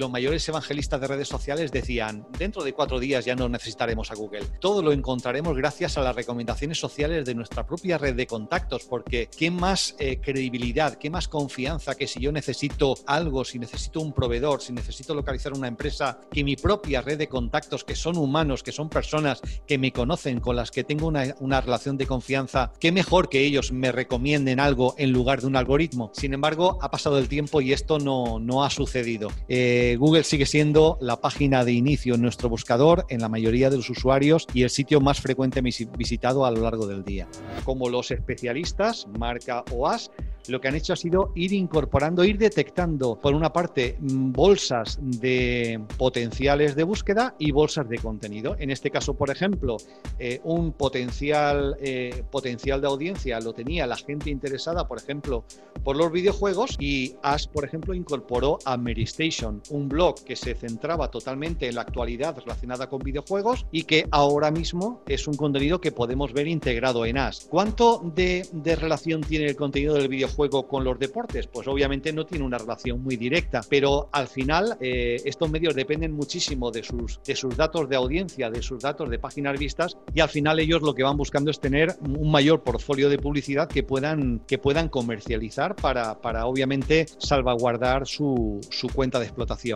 Los mayores evangelistas de redes sociales decían, dentro de cuatro días ya no necesitaremos a Google. Todo lo encontraremos gracias a las recomendaciones sociales de nuestra propia red de contactos, porque ¿qué más eh, credibilidad, qué más confianza que si yo necesito algo, si necesito un proveedor, si necesito localizar una empresa, que mi propia red de contactos, que son humanos, que son personas que me conocen, con las que tengo una, relación de confianza, qué mejor que ellos me recomienden algo en lugar de un algoritmo. Sin embargo, ha pasado el tiempo y esto no, no ha sucedido. Eh, Google sigue siendo la página de inicio en nuestro buscador en la mayoría de los usuarios y el sitio más frecuente visitado a lo largo del día. Como los especialistas, marca OAS, lo que han hecho ha sido ir incorporando, ir detectando, por una parte, mm, bolsas de potenciales de búsqueda y bolsas de contenido. En este caso, por ejemplo, eh, un potencial, eh, potencial de audiencia lo tenía la gente interesada, por ejemplo, por los videojuegos y Ash, por ejemplo, incorporó a Mary Station, un blog que se centraba totalmente en la actualidad relacionada con videojuegos y que ahora mismo es un contenido que podemos ver integrado en Ash. ¿Cuánto de, relación tiene el contenido del videojuego? juego con los deportes? Pues obviamente no tiene una relación muy directa, pero al final eh, estos medios dependen muchísimo de sus, de sus datos de audiencia, de sus datos de páginas vistas y al final ellos lo que van buscando es tener un mayor portfolio de publicidad que puedan, que puedan comercializar para, para obviamente salvaguardar su, su cuenta de explotación.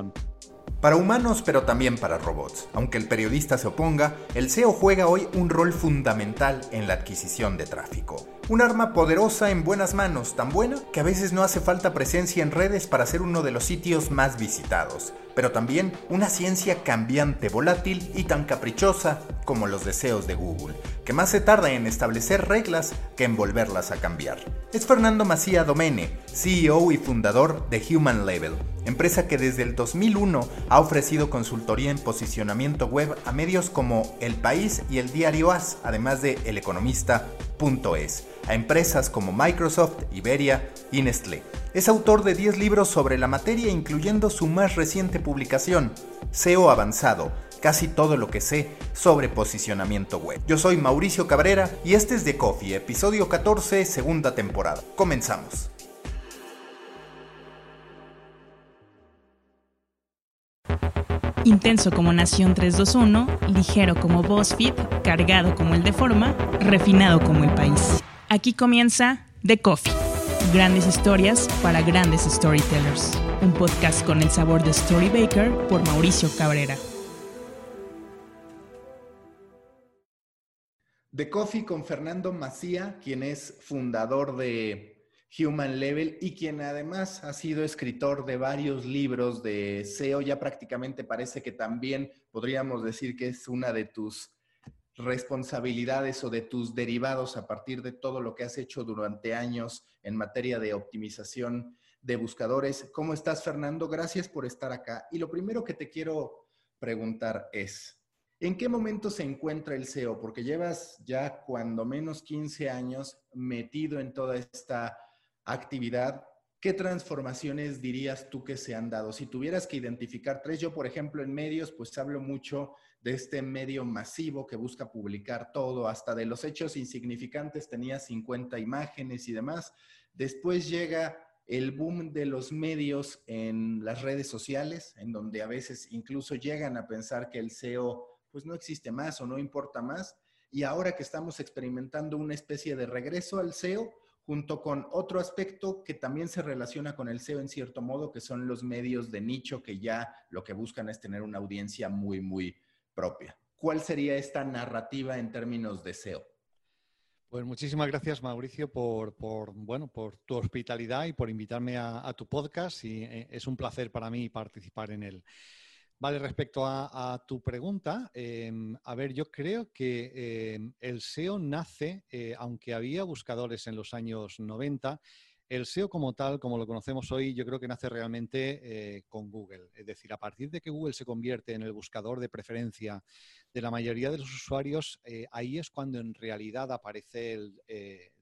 Para humanos, pero también para robots. Aunque el periodista se oponga, el SEO juega hoy un rol fundamental en la adquisición de tráfico. Un arma poderosa en buenas manos, tan buena que a veces no hace falta presencia en redes para ser uno de los sitios más visitados, pero también una ciencia cambiante, volátil y tan caprichosa como los deseos de Google, que más se tarda en establecer reglas que en volverlas a cambiar. Es Fernando Macía Domene, CEO y fundador de Human Label, empresa que desde el 2001 ha ofrecido consultoría en posicionamiento web a medios como El País y el Diario As, además de El Economista.es a empresas como Microsoft, Iberia y Nestlé. Es autor de 10 libros sobre la materia, incluyendo su más reciente publicación, SEO Avanzado, casi todo lo que sé sobre posicionamiento web. Yo soy Mauricio Cabrera y este es The Coffee, episodio 14, segunda temporada. Comenzamos. Intenso como Nación 321, ligero como BuzzFeed, cargado como el de forma, refinado como el país. Aquí comienza The Coffee. Grandes historias para grandes storytellers. Un podcast con el sabor de Storybaker por Mauricio Cabrera. The Coffee con Fernando Macía, quien es fundador de Human Level y quien además ha sido escritor de varios libros de SEO. Ya prácticamente parece que también podríamos decir que es una de tus responsabilidades o de tus derivados a partir de todo lo que has hecho durante años en materia de optimización de buscadores. ¿Cómo estás, Fernando? Gracias por estar acá. Y lo primero que te quiero preguntar es, ¿en qué momento se encuentra el SEO? Porque llevas ya cuando menos 15 años metido en toda esta actividad. ¿Qué transformaciones dirías tú que se han dado? Si tuvieras que identificar tres, yo por ejemplo en medios, pues hablo mucho de este medio masivo que busca publicar todo, hasta de los hechos insignificantes tenía 50 imágenes y demás. Después llega el boom de los medios en las redes sociales, en donde a veces incluso llegan a pensar que el SEO pues no existe más o no importa más. Y ahora que estamos experimentando una especie de regreso al SEO, junto con otro aspecto que también se relaciona con el SEO en cierto modo, que son los medios de nicho que ya lo que buscan es tener una audiencia muy, muy propia. ¿Cuál sería esta narrativa en términos de SEO? Pues muchísimas gracias, Mauricio, por, bueno, por tu hospitalidad y por invitarme a, tu podcast. Y eh, es un placer para mí participar en él. Vale, respecto a, tu pregunta, em, a ver, yo creo que em, el SEO nace, eh, aunque había buscadores en los años 90, el SEO como tal, como lo conocemos hoy, yo creo que nace realmente eh, con Google. Es decir, a partir de que Google se convierte en el buscador de preferencia de la mayoría de los usuarios, eh, ahí es cuando en realidad aparece el,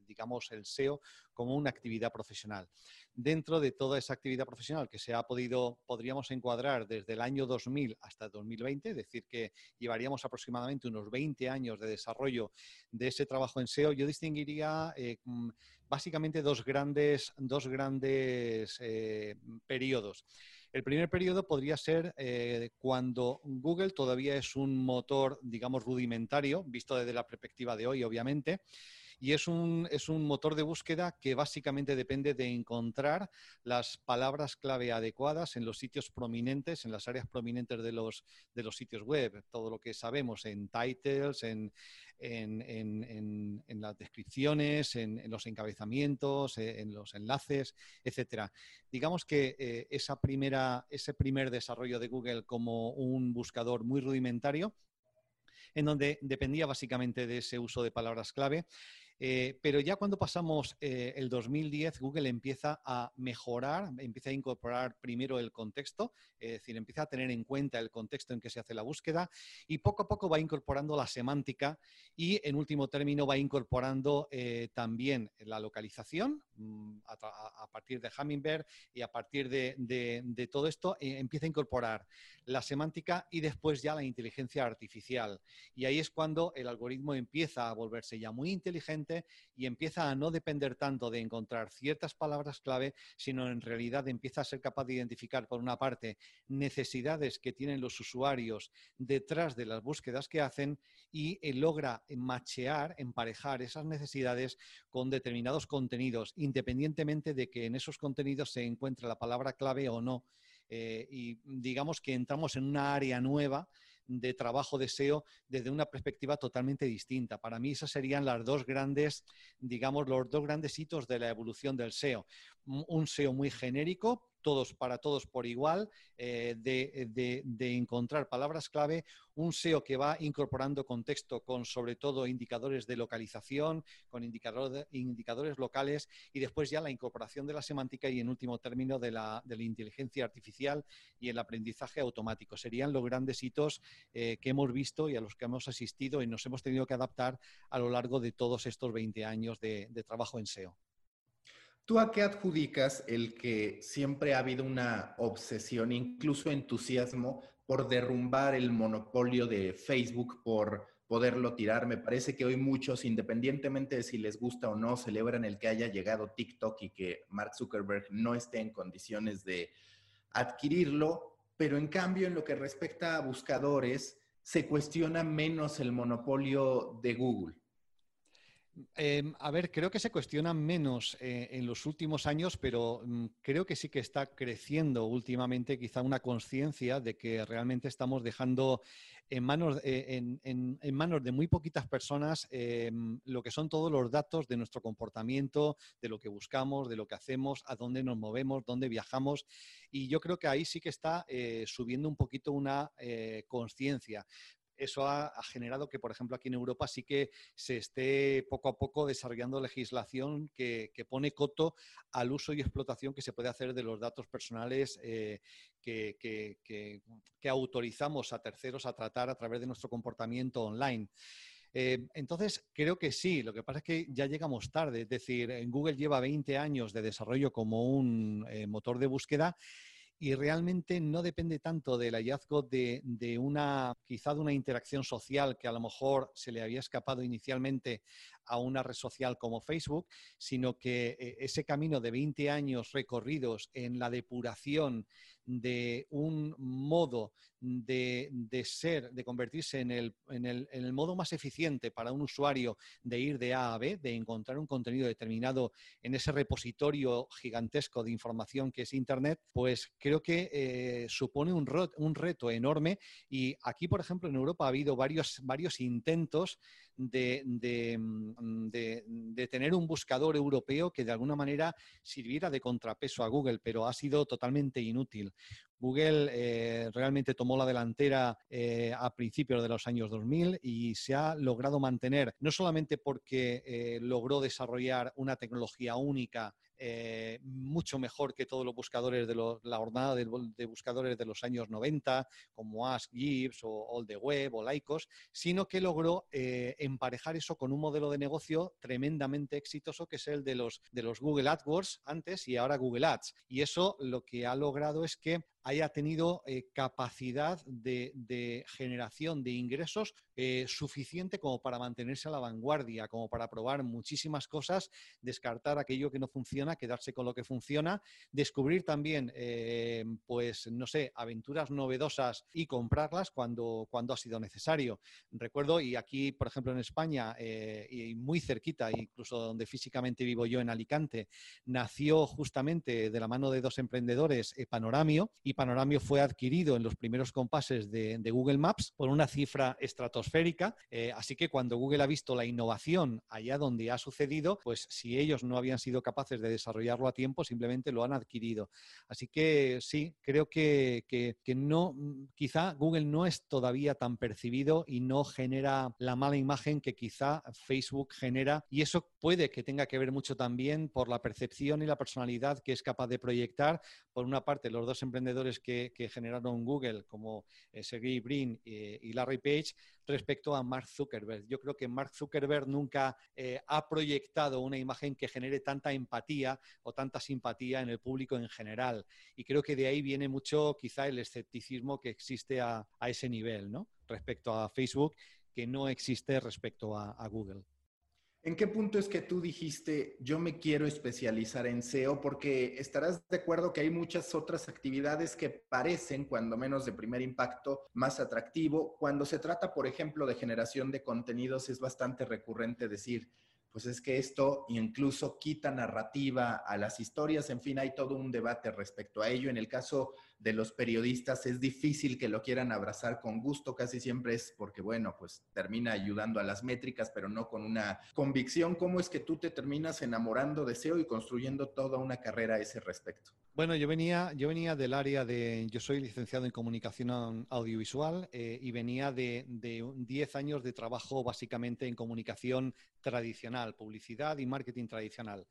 digamos, el SEO como una actividad profesional. Dentro de toda esa actividad profesional que se ha podido, podríamos encuadrar desde el año 2000 hasta 2020, es decir, que llevaríamos aproximadamente unos 20 años de desarrollo de ese trabajo en SEO, yo distinguiría eh, mm, básicamente dos grandes, dos grandes eh, periodos. El primer periodo podría ser eh, cuando Google todavía es un motor, digamos, rudimentario, visto desde la perspectiva de hoy, obviamente, y es un, es un motor de búsqueda que básicamente depende de encontrar las palabras clave adecuadas en los sitios prominentes, en las áreas prominentes de los, de los sitios web, todo lo que sabemos en titles, en, en, en, las descripciones, en, los encabezamientos, eh, en los enlaces, etcétera. Digamos que eh, esa primera, ese primer desarrollo de Google como un buscador muy rudimentario en donde dependía básicamente de ese uso de palabras clave. Eh, pero ya cuando pasamos eh, el 2010, Google empieza a mejorar, empieza a incorporar primero el contexto, es decir, empieza a tener en cuenta el contexto en que se hace la búsqueda y poco a poco va incorporando la semántica y en último término va incorporando eh, también la localización mm, a, partir de Hummingbird y a partir de, de todo esto empieza a incorporar la semántica y después ya la inteligencia artificial. Y ahí es cuando el algoritmo empieza a volverse ya muy inteligente y empieza a no depender tanto de encontrar ciertas palabras clave, sino en realidad empieza a ser capaz de identificar, por una parte, necesidades que tienen los usuarios detrás de las búsquedas que hacen y eh, logra machear, emparejar esas necesidades con determinados contenidos, independientemente de que en esos contenidos se encuentre la palabra clave o no. Eh, y digamos que entramos en una área nueva de trabajo de SEO desde una perspectiva totalmente distinta. Para mí esas serían las dos grandes, digamos, los dos grandes hitos de la evolución del SEO. Un SEO muy genérico, todos para todos por igual, eh, de, encontrar palabras clave, un SEO que va incorporando contexto con sobre todo indicadores de localización, con indicadores locales y después ya la incorporación de la semántica y en último término de la, inteligencia artificial y el aprendizaje automático. Serían los grandes hitos eh, que hemos visto y a los que hemos asistido y nos hemos tenido que adaptar a lo largo de todos estos 20 años de trabajo en SEO. ¿Tú a qué adjudicas el que siempre ha habido una obsesión, incluso entusiasmo, por derrumbar el monopolio de Facebook, por poderlo tirar? Me parece que hoy muchos, independientemente de si les gusta o no, celebran el que haya llegado TikTok y que Mark Zuckerberg no esté en condiciones de adquirirlo, pero en cambio en lo que respecta a buscadores, se cuestiona menos el monopolio de Google. Em, a ver, creo que se cuestiona menos eh, en los últimos años, pero mm, creo que sí que está creciendo últimamente quizá una conciencia de que realmente estamos dejando en manos, eh, en, manos de muy poquitas personas em, lo que son todos los datos de nuestro comportamiento, de lo que buscamos, de lo que hacemos, a dónde nos movemos, dónde viajamos. Y yo creo que ahí sí que está eh, subiendo un poquito una conciencia eso ha, generado que, por ejemplo, aquí en Europa sí que se esté poco a poco desarrollando legislación que, pone coto al uso y explotación que se puede hacer de los datos personales eh, que, autorizamos a terceros a tratar a través de nuestro comportamiento online. Eh, entonces, creo que sí, lo que pasa es que ya llegamos tarde, es decir, Google lleva 20 años de desarrollo como un eh, motor de búsqueda y realmente no depende tanto del hallazgo de, una, quizá de una interacción social que a lo mejor se le había escapado inicialmente a una red social como Facebook, sino que eh, ese camino de 20 años recorridos en la depuración de un modo de, ser, de convertirse en el, en, el, en el, modo más eficiente para un usuario de ir de A a B, de encontrar un contenido determinado en ese repositorio gigantesco de información que es Internet, pues creo que eh, supone un, un, reto enorme. Y aquí, por ejemplo, en Europa ha habido varios, varios intentos de, de, tener un buscador europeo que de alguna manera sirviera de contrapeso a Google, pero ha sido totalmente inútil. Google eh, realmente tomó la delantera eh, a principios de los años 2000 y se ha logrado mantener, no solamente porque logró desarrollar una tecnología única eh, mucho mejor que todos los buscadores de la jornada de, buscadores de los años 90, como Ask Gibbs o All the Web o Lycos, sino que logró eh, emparejar eso con un modelo de negocio tremendamente exitoso que es el de los, de los Google AdWords antes y ahora Google Ads. Y eso lo que ha logrado es que haya tenido eh, capacidad de, generación de ingresos eh, suficiente como para mantenerse a la vanguardia, como para probar muchísimas cosas, descartar aquello que no funciona, quedarse con lo que funciona, descubrir también, eh, pues, no sé, aventuras novedosas y comprarlas cuando, cuando ha sido necesario. Recuerdo, y aquí, por ejemplo, en España, y muy cerquita, incluso donde físicamente vivo yo en Alicante, nació justamente de la mano de dos emprendedores Panoramio y Panoramio fue adquirido en los primeros compases de, Google Maps por una cifra estratosférica. Eh, así que cuando Google ha visto la innovación allá donde ha sucedido, pues si ellos no habían sido capaces de desarrollarlo a tiempo, simplemente lo han adquirido. Así que sí, creo que, que no, quizá Google no es todavía tan percibido y no genera la mala imagen que quizá Facebook genera. Y eso puede que tenga que ver mucho también por la percepción y la personalidad que es capaz de proyectar, por una parte, los dos emprendedores que, generaron Google, como eh, Sergey Brin eh, y Larry Page, respecto a Mark Zuckerberg. Yo creo que Mark Zuckerberg nunca eh, ha proyectado una imagen que genere tanta empatía o tanta simpatía en el público en general. Y creo que de ahí viene mucho quizá el escepticismo que existe a, ese nivel, ¿no? Respecto a Facebook, que no existe respecto a Google. ¿En qué punto es que tú dijiste, yo me quiero especializar en SEO? Porque estarás de acuerdo que hay muchas otras actividades que parecen, cuando menos de primer impacto, más atractivo. Cuando se trata, por ejemplo, de generación de contenidos, es bastante recurrente decir, pues es que esto incluso quita narrativa a las historias, en fin, hay todo un debate respecto a ello. En el caso de los periodistas es difícil que lo quieran abrazar con gusto, casi siempre es porque, bueno, pues termina ayudando a las métricas, pero no con una convicción. ¿Cómo es que tú te terminas enamorando de SEO y construyendo toda una carrera a ese respecto? Bueno, yo venía, yo venía del área de, yo soy licenciado en comunicación audiovisual eh, y venía de, de 10 años de trabajo básicamente en comunicación tradicional, publicidad y marketing tradicional.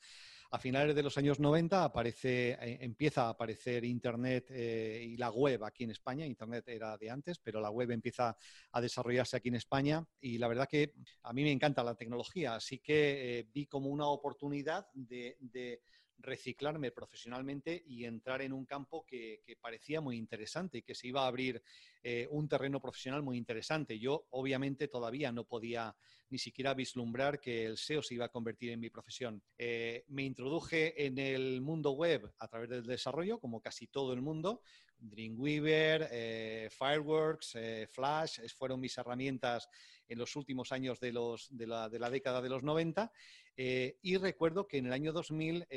A finales de los años 90 aparece, eh, empieza a aparecer Internet eh, y la web aquí en España. Internet era de antes, pero la web empieza a desarrollarse aquí en España y la verdad que a mí me encanta la tecnología, así que eh, vi como una oportunidad de, reciclarme profesionalmente y entrar en un campo que, parecía muy interesante y que se iba a abrir un terreno profesional muy interesante. Yo obviamente todavía no podía ni siquiera vislumbrar que el SEO se iba a convertir en mi profesión. Eh, me introduje en el mundo web a través del desarrollo, como casi todo el mundo. Dreamweaver, eh, Fireworks, eh, Flash, fueron mis herramientas en los últimos años de, los, de la década de los 90. Y recuerdo que en el año 2000,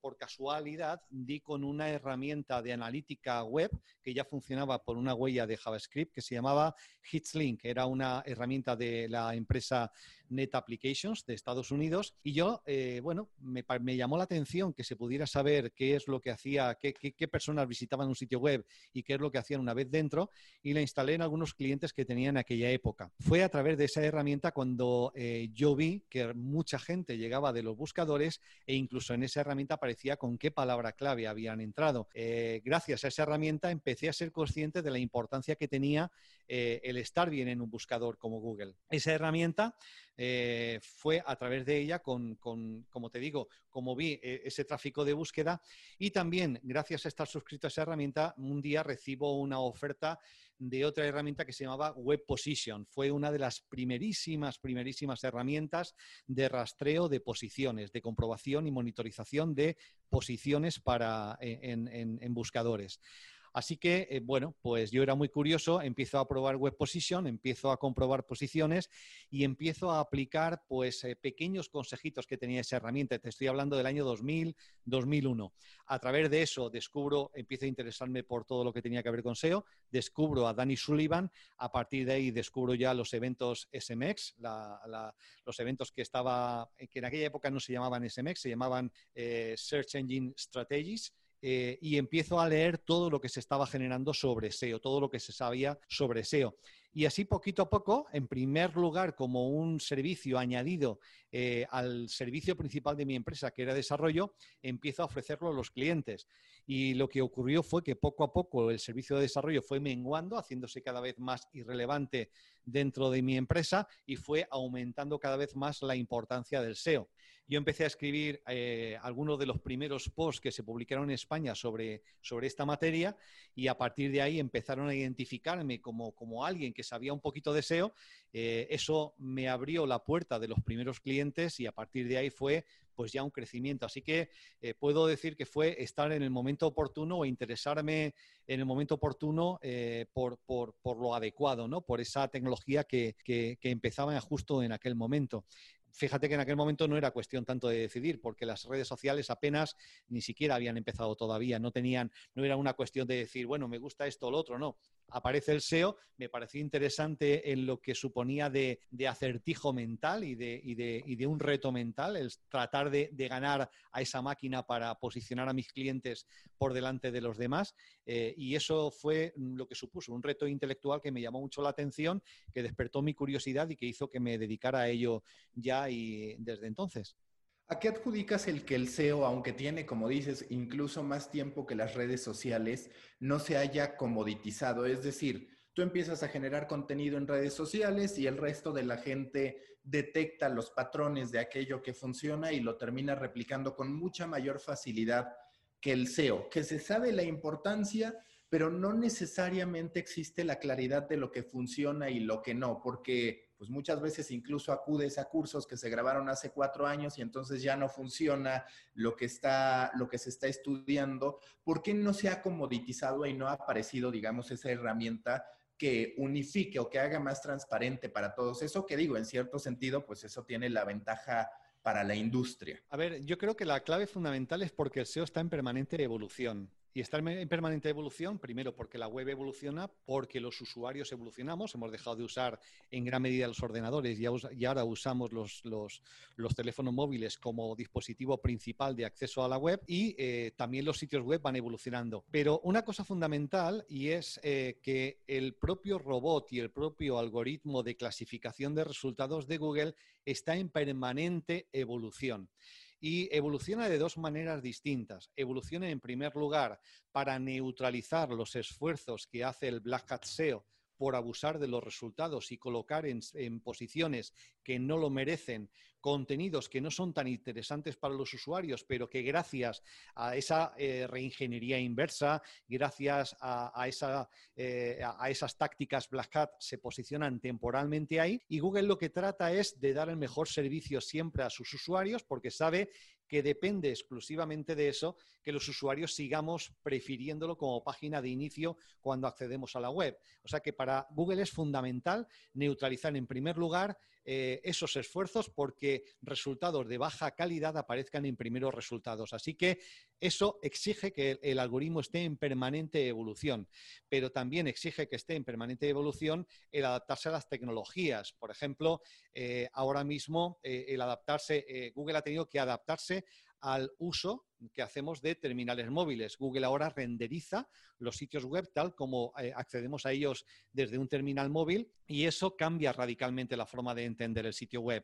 por casualidad, di con una herramienta de analítica web que ya funcionaba por una huella de JavaScript que se llamaba HitsLink. Era una herramienta de la empresa Net Applications de Estados Unidos. Y yo, eh, bueno, me, llamó la atención que se pudiera saber qué es lo que hacía, qué, personas visitaban un sitio web y qué es lo que hacían una vez dentro. Y la instalé en algunos clientes que tenía en aquella época. Fue a través de esa herramienta cuando eh, yo vi que mucha gente llegaba de los buscadores e incluso en esa herramienta aparecía con qué palabra clave habían entrado. Eh, gracias a esa herramienta empecé a ser consciente de la importancia que tenía el estar bien en un buscador como Google. Esa herramienta eh, fue a través de ella con, como te digo, como vi eh, ese tráfico de búsqueda y también gracias a estar suscrito a esa herramienta, un día recibo una oferta de otra herramienta que se llamaba Web Position. Fue una de las primerísimas, primerísimas herramientas de rastreo de posiciones, de comprobación y monitorización de posiciones para, en buscadores. Así que, eh, bueno, pues yo era muy curioso, empiezo a probar Web Position, empiezo a comprobar posiciones y empiezo a aplicar pues eh, pequeños consejitos que tenía esa herramienta. Te estoy hablando del año 2000, 2001. A través de eso descubro, empiezo a interesarme por todo lo que tenía que ver con SEO, descubro a Danny Sullivan, a partir de ahí descubro ya los eventos SMX, los eventos que estaba, que en aquella época no se llamaban SMX, se llamaban eh, Search Engine Strategies eh, y empiezo a leer todo lo que se estaba generando sobre SEO, todo lo que se sabía sobre SEO. Y así poquito a poco, en primer lugar, como un servicio añadido eh, al servicio principal de mi empresa, que era desarrollo, empiezo a ofrecerlo a los clientes. Y lo que ocurrió fue que poco a poco el servicio de desarrollo fue menguando, haciéndose cada vez más irrelevante dentro de mi empresa y fue aumentando cada vez más la importancia del SEO. Yo empecé a escribir eh, algunos de los primeros posts que se publicaron en España sobre, sobre esta materia y a partir de ahí empezaron a identificarme como, como alguien que sabía un poquito de SEO. Eh, eso me abrió la puerta de los primeros clientes y a partir de ahí fue pues ya un crecimiento. Así que eh, puedo decir que fue estar en el momento oportuno o interesarme en el momento oportuno por, por, por, lo adecuado, ¿no? Por esa tecnología que, que, que empezaba justo en aquel momento fíjate que en aquel momento no era cuestión tanto de decidir, porque las redes sociales apenas ni siquiera habían empezado todavía, no tenían, no era una cuestión de decir, bueno, me gusta esto o lo otro, no. Aparece el SEO, me pareció interesante en lo que suponía de, acertijo mental y de, un reto mental, el tratar de, ganar a esa máquina para posicionar a mis clientes por delante de los demás. Eh, y eso fue lo que supuso, un reto intelectual que me llamó mucho la atención, que despertó mi curiosidad y que hizo que me dedicara a ello ya y desde entonces. ¿A qué adjudicas el que el SEO, aunque tiene, como dices, incluso más tiempo que las redes sociales, no se haya comoditizado? Es decir, tú empiezas a generar contenido en redes sociales y el resto de la gente detecta los patrones de aquello que funciona y lo termina replicando con mucha mayor facilidad que el SEO, que se sabe la importancia, pero no necesariamente existe la claridad de lo que funciona y lo que no, porque pues muchas veces incluso acudes a cursos que se grabaron hace cuatro años y entonces ya no funciona lo que, está, lo que se está estudiando. ¿Por qué no se ha comoditizado y no ha aparecido, digamos, esa herramienta que unifique o que haga más transparente para todos? Eso que digo, en cierto sentido, pues eso tiene la ventaja para la industria. A ver, yo creo que la clave fundamental es porque el SEO está en permanente evolución. Y está en permanente evolución, primero porque la web evoluciona, porque los usuarios evolucionamos, hemos dejado de usar en gran medida los ordenadores y ahora usamos los, teléfonos móviles como dispositivo principal de acceso a la web y eh, también los sitios web van evolucionando. Pero una cosa fundamental y es eh, que el propio robot y el propio algoritmo de clasificación de resultados de Google está en permanente evolución y evoluciona de dos maneras distintas. Evoluciona en primer lugar para neutralizar los esfuerzos que hace el Black Hat SEO por abusar de los resultados y colocar en, posiciones que no lo merecen contenidos que no son tan interesantes para los usuarios, pero que gracias a esa eh, reingeniería inversa, gracias a, eh, a, esas tácticas Black Hat, se posicionan temporalmente ahí. Y Google lo que trata es de dar el mejor servicio siempre a sus usuarios porque sabe que depende exclusivamente de eso, que los usuarios sigamos prefiriéndolo como página de inicio cuando accedemos a la web. O sea que para Google es fundamental neutralizar en primer lugar eh, esos esfuerzos porque resultados de baja calidad aparezcan en primeros resultados. Así que eso exige que el, algoritmo esté en permanente evolución, pero también exige que esté en permanente evolución el adaptarse a las tecnologías. Por ejemplo, eh, ahora mismo eh, el adaptarse, Google ha tenido que adaptarse al uso que hacemos de terminales móviles. Google ahora renderiza los sitios web tal como eh, accedemos a ellos desde un terminal móvil y eso cambia radicalmente la forma de entender el sitio web.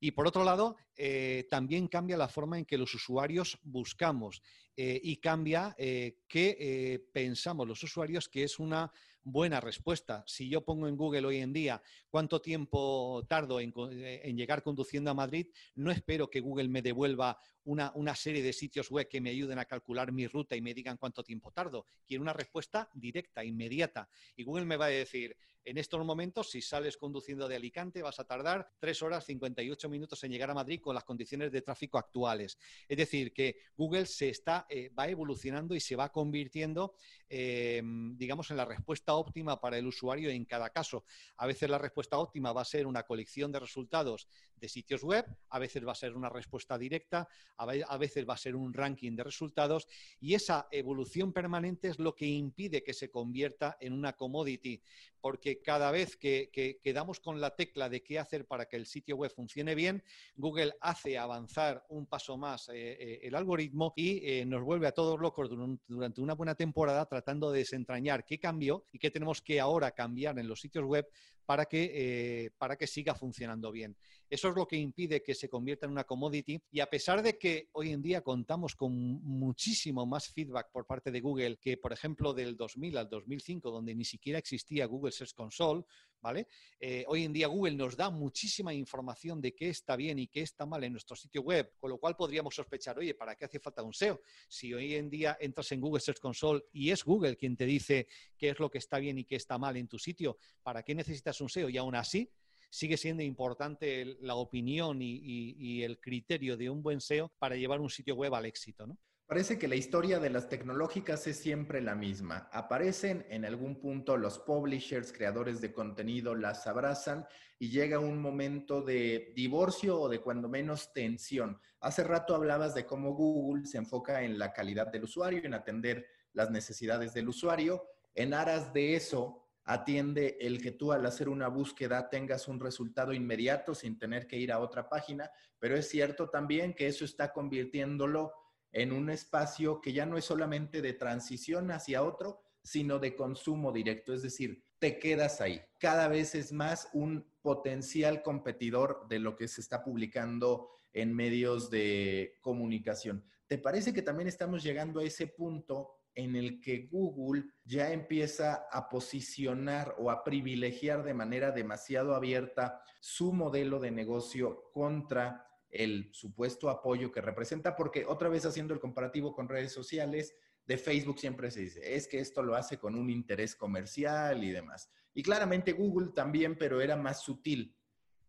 Y por otro lado, eh, también cambia la forma en que los usuarios buscamos eh, y cambia qué pensamos los usuarios que es una buena respuesta. Si yo pongo en Google hoy en día cuánto tiempo tardo en, en llegar conduciendo a Madrid, no espero que Google me devuelva una, una, serie de sitios web que me ayuden a calcular mi ruta y me digan cuánto tiempo tardo. Quiero una respuesta directa, inmediata. Y Google me va a decir, en estos momentos, si sales conduciendo de Alicante, vas a tardar 3 horas 58 minutos en llegar a Madrid con las condiciones de tráfico actuales. Es decir, que Google se está, eh, va evolucionando y se va convirtiendo, eh, digamos, en la respuesta óptima para el usuario en cada caso. A veces la respuesta óptima va a ser una colección de resultados de sitios web, a veces va a ser una respuesta directa, a veces va a ser un ranking de resultados y esa evolución permanente es lo que impide que se convierta en una commodity, porque cada vez que, quedamos con la tecla de qué hacer para que el sitio web funcione bien, Google hace avanzar un paso más eh, eh, el algoritmo y eh, nos vuelve a todos locos durante una buena temporada tratando de desentrañar qué cambió y qué tenemos que ahora cambiar en los sitios web para que, para que siga funcionando bien. Eso es lo que impide que se convierta en una commodity y a pesar de que hoy en día contamos con muchísimo más feedback por parte de Google que, por ejemplo, del 2000 al 2005, donde ni siquiera existía Google Search Console, ¿vale? Eh, hoy en día Google nos da muchísima información de qué está bien y qué está mal en nuestro sitio web, con lo cual podríamos sospechar, oye, ¿para qué hace falta un SEO? Si hoy en día entras en Google Search Console y es Google quien te dice qué es lo que está bien y qué está mal en tu sitio, ¿para qué necesitas un SEO? Y aún así, sigue siendo importante la opinión y, el criterio de un buen SEO para llevar un sitio web al éxito, ¿no? Parece que la historia de las tecnológicas es siempre la misma. Aparecen en algún punto los publishers, creadores de contenido, las abrazan y llega un momento de divorcio o de cuando menos tensión. Hace rato hablabas de cómo Google se enfoca en la calidad del usuario, en atender las necesidades del usuario. En aras de eso, atiende el que tú al hacer una búsqueda tengas un resultado inmediato sin tener que ir a otra página, pero es cierto también que eso está convirtiéndolo en un espacio que ya no es solamente de transición hacia otro, sino de consumo directo, es decir, te quedas ahí. Cada vez es más un potencial competidor de lo que se está publicando en medios de comunicación. ¿Te parece que también estamos llegando a ese punto en el que Google ya empieza a posicionar o a privilegiar de manera demasiado abierta su modelo de negocio contra el supuesto apoyo que representa, porque otra vez haciendo el comparativo con redes sociales, de Facebook siempre se dice, es que esto lo hace con un interés comercial y demás. Y claramente Google también, pero era más sutil.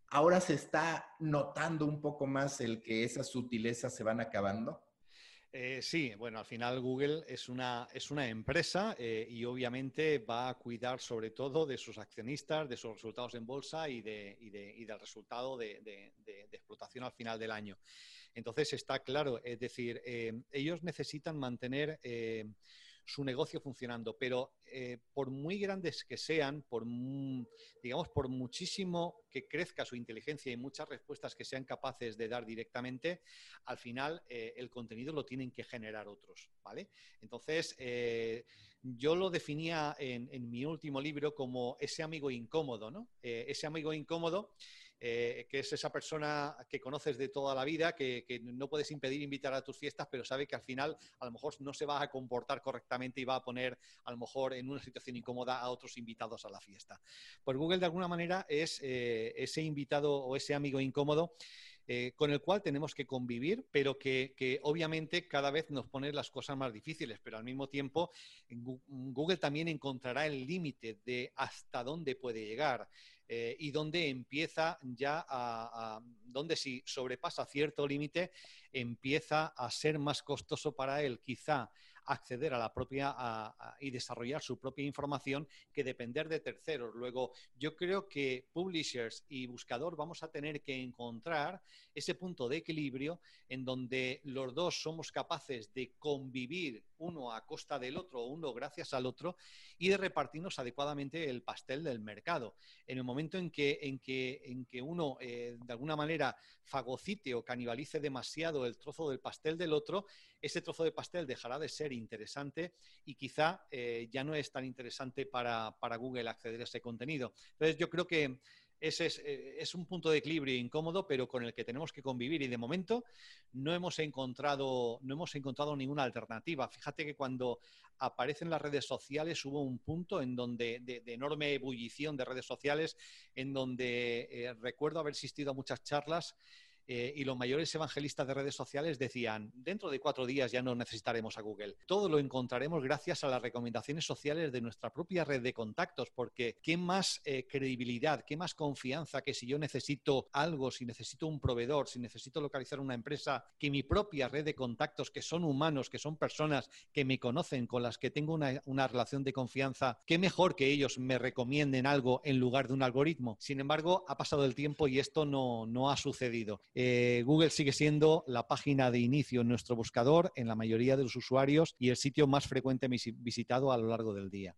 Ahora se está notando un poco más el que esas sutilezas se van acabando. Eh, sí, bueno, al final Google es una, es una empresa eh, y obviamente va a cuidar sobre todo de sus accionistas, de sus resultados en bolsa y, de, y, de, y del resultado de, de, explotación al final del año. Entonces está claro, es decir, eh, ellos necesitan mantener su negocio funcionando. Pero eh, por muy grandes que sean, por, digamos, por muchísimo que crezca su inteligencia y muchas respuestas que sean capaces de dar directamente, al final eh, el contenido lo tienen que generar otros, ¿vale? Entonces, eh, yo lo definía en, en, mi último libro como ese amigo incómodo, ¿no? ese amigo incómodo eh, que es esa persona que conoces de toda la vida, que, no puedes impedir invitar a tus fiestas, pero sabe que al final a lo mejor no se va a comportar correctamente y va a poner a lo mejor en una situación incómoda a otros invitados a la fiesta. Pues Google de alguna manera es eh, ese invitado o ese amigo incómodo eh, con el cual tenemos que convivir, pero que, obviamente cada vez nos pone las cosas más difíciles, pero al mismo tiempo Google también encontrará el límite de hasta dónde puede llegar. Eh, y dónde empieza ya a, donde si sobrepasa cierto límite, empieza a ser más costoso para él. Quizá acceder a la propia y desarrollar su propia información que depender de terceros. Luego, yo creo que publishers y buscador vamos a tener que encontrar ese punto de equilibrio en donde los dos somos capaces de convivir uno a costa del otro, uno gracias al otro, y de repartirnos adecuadamente el pastel del mercado. En el momento en que, en que, en que uno, eh, de alguna manera, fagocite o canibalice demasiado el trozo del pastel del otro, ese trozo de pastel dejará de ser interesante y quizá eh, ya no es tan interesante para, para Google acceder a ese contenido. Entonces, yo creo que ese eh, es, un punto de equilibrio incómodo, pero con el que tenemos que convivir y de momento no hemos encontrado, no hemos encontrado ninguna alternativa. Fíjate que cuando aparecen las redes sociales hubo un punto en donde de, enorme ebullición de redes sociales, en donde eh, recuerdo haber asistido a muchas charlas eh, y los mayores evangelistas de redes sociales decían, dentro de cuatro días ya no necesitaremos a Google. Todo lo encontraremos gracias a las recomendaciones sociales de nuestra propia red de contactos, porque ¿qué más eh, credibilidad, qué más confianza que si yo necesito algo, si necesito un proveedor, si necesito localizar una empresa, que mi propia red de contactos, que son humanos, que son personas que me conocen, con las que tengo una, una relación de confianza, qué mejor que ellos me recomienden algo en lugar de un algoritmo. Sin embargo, ha pasado el tiempo y esto no, no ha sucedido. Eh, Google sigue siendo la página de inicio en nuestro buscador en la mayoría de los usuarios y el sitio más frecuente visitado a lo largo del día.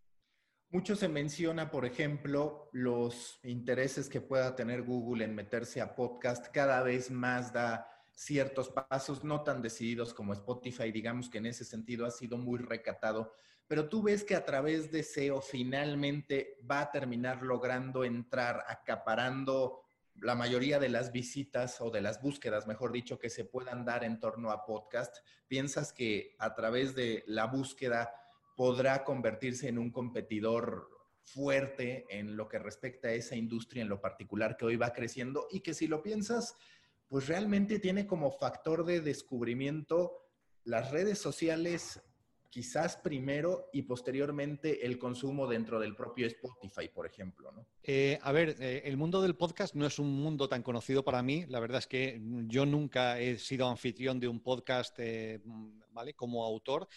Mucho se menciona, por ejemplo, los intereses que pueda tener Google en meterse a podcast. Cada vez más da ciertos pasos no tan decididos como Spotify, digamos que en ese sentido ha sido muy recatado. Pero tú ves que a través de SEO finalmente va a terminar logrando entrar, acaparando la mayoría de las visitas o de las búsquedas, mejor dicho, que se puedan dar en torno a podcast, ¿piensas que a través de la búsqueda podrá convertirse en un competidor fuerte en lo que respecta a esa industria en lo particular que hoy va creciendo y que si lo piensas, pues realmente tiene como factor de descubrimiento las redes sociales quizás primero y posteriormente el consumo dentro del propio Spotify, por ejemplo, ¿no? Eh, a ver, eh, el mundo del podcast no es un mundo tan conocido para mí. La verdad es que yo nunca he sido anfitrión de un podcast, eh, Como autor.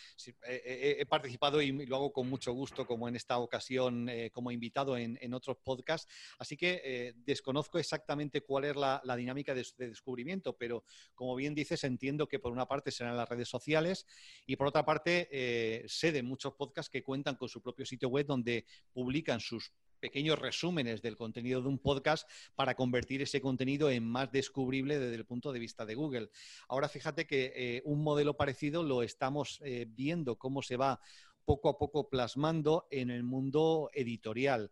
he participado y lo hago con mucho gusto, como en esta ocasión, como invitado en, otros podcasts. Así que desconozco exactamente cuál es la, dinámica de, de, descubrimiento, pero como bien dices, entiendo que por una parte serán las redes sociales y por otra parte eh, sé de muchos podcasts que cuentan con su propio sitio web donde publican sus pequeños resúmenes del contenido de un podcast para convertir ese contenido en más descubrible desde el punto de vista de Google. Ahora fíjate que eh, un modelo parecido lo estamos eh, viendo cómo se va poco a poco plasmando en el mundo editorial.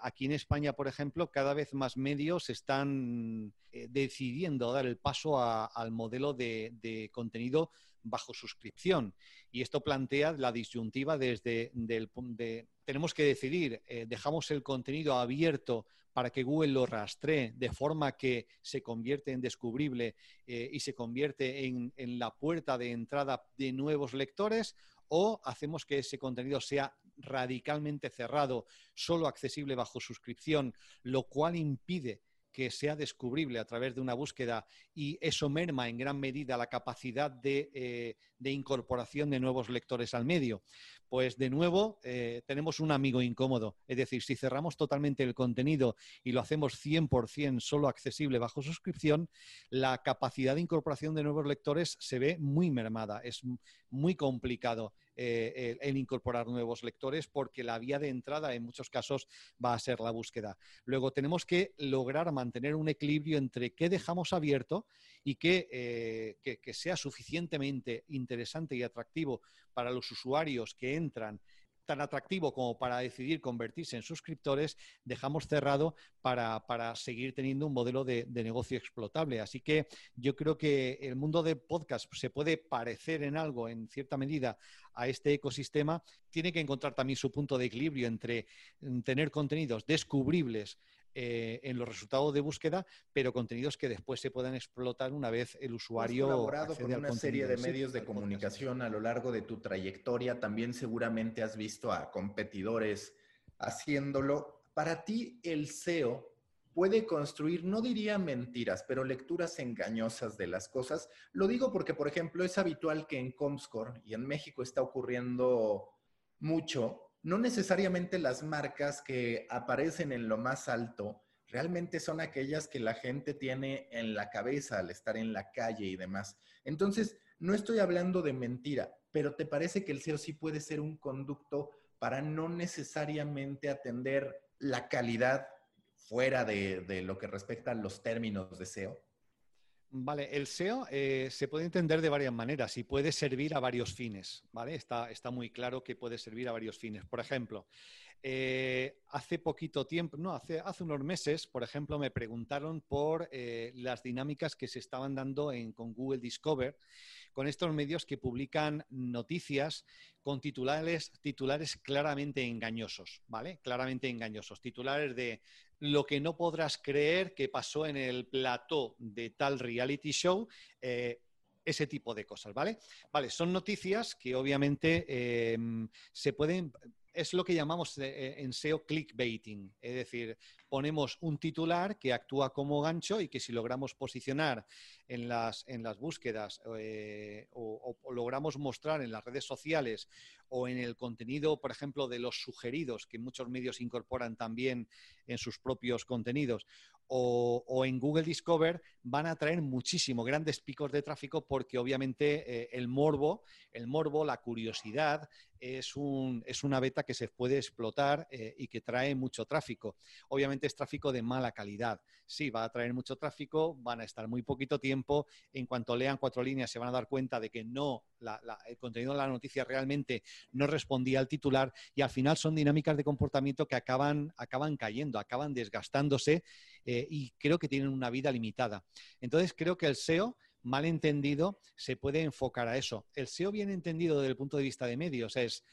aquí en España, por ejemplo, cada vez más medios están decidiendo dar el paso al modelo de contenido bajo suscripción. Y esto plantea la disyuntiva desde del, de, tenemos que decidir, eh, dejamos el contenido abierto para que Google lo rastree de forma que se convierte en descubrible eh, y se convierte en, en la puerta de entrada de nuevos lectores o hacemos que ese contenido sea radicalmente cerrado, solo accesible bajo suscripción, lo cual impide que sea descubrible a través de una búsqueda y eso merma en gran medida la capacidad de, eh, incorporación de nuevos lectores al medio. Pues de nuevo eh, tenemos un amigo incómodo. Es decir, si cerramos totalmente el contenido y lo hacemos 100% solo accesible bajo suscripción, la capacidad de incorporación de nuevos lectores se ve muy mermada. Es muy complicado eh, el, incorporar nuevos lectores porque la vía de entrada en muchos casos va a ser la búsqueda. Luego tenemos que lograr mantener un equilibrio entre qué dejamos abierto y eh, que, que sea suficientemente interesante y atractivo para los usuarios que entran tan atractivo como para decidir convertirse en suscriptores, dejamos cerrado para, seguir teniendo un modelo de, negocio explotable. Así que yo creo que el mundo de podcast se puede parecer en algo, en cierta medida, a este ecosistema. Tiene que encontrar también su punto de equilibrio entre tener contenidos descubribles eh, en los resultados de búsqueda, pero contenidos que después se puedan explotar una vez el usuario. Has colaborado con una serie de medios de comunicación a lo largo de tu trayectoria. También seguramente has visto a competidores haciéndolo. Para ti, el SEO puede construir, no diría mentiras, pero lecturas engañosas de las cosas. Lo digo porque, por ejemplo, es habitual que en Comscore y en México está ocurriendo mucho no necesariamente las marcas que aparecen en lo más alto realmente son aquellas que la gente tiene en la cabeza al estar en la calle y demás. Entonces, no estoy hablando de mentira, pero ¿te parece que el SEO sí puede ser un conducto para no necesariamente atender la calidad fuera de, lo que respecta a los términos de SEO? Vale, el SEO eh, se puede entender de varias maneras y puede servir a varios fines, ¿vale? Está, está muy claro que puede servir a varios fines. Por ejemplo, eh, hace poquito tiempo, no, hace, hace unos meses, por ejemplo, me preguntaron por eh, las dinámicas que se estaban dando en, con Google Discover con estos medios que publican noticias con titulares, titulares claramente engañosos, ¿vale? Claramente engañosos. Titulares de lo que no podrás creer que pasó en el plató de tal reality show. Eh, ese tipo de cosas, ¿vale? Vale, son noticias que obviamente eh, se pueden, es lo que llamamos eh, en SEO clickbaiting, es decir, ponemos un titular que actúa como gancho y que si logramos posicionar en las, en las búsquedas eh, o, logramos mostrar en las redes sociales o en el contenido, por ejemplo, de los sugeridos que muchos medios incorporan también en sus propios contenidos o, en Google Discover, van a traer muchísimo grandes picos de tráfico porque obviamente eh, el morbo, el morbo, la curiosidad es, un, es una beta que se puede explotar eh, y que trae mucho tráfico. Obviamente es tráfico de mala calidad. Sí, va a traer mucho tráfico, van a estar muy poquito tiempo. En cuanto lean cuatro líneas, se van a dar cuenta de que no, el contenido de la noticia realmente no respondía al titular y al final son dinámicas de comportamiento que acaban, acaban cayendo, acaban desgastándose eh, y creo que tienen una vida limitada. Entonces, creo que el SEO mal entendido, se puede enfocar a eso. El SEO bien entendido desde el punto de vista de medios es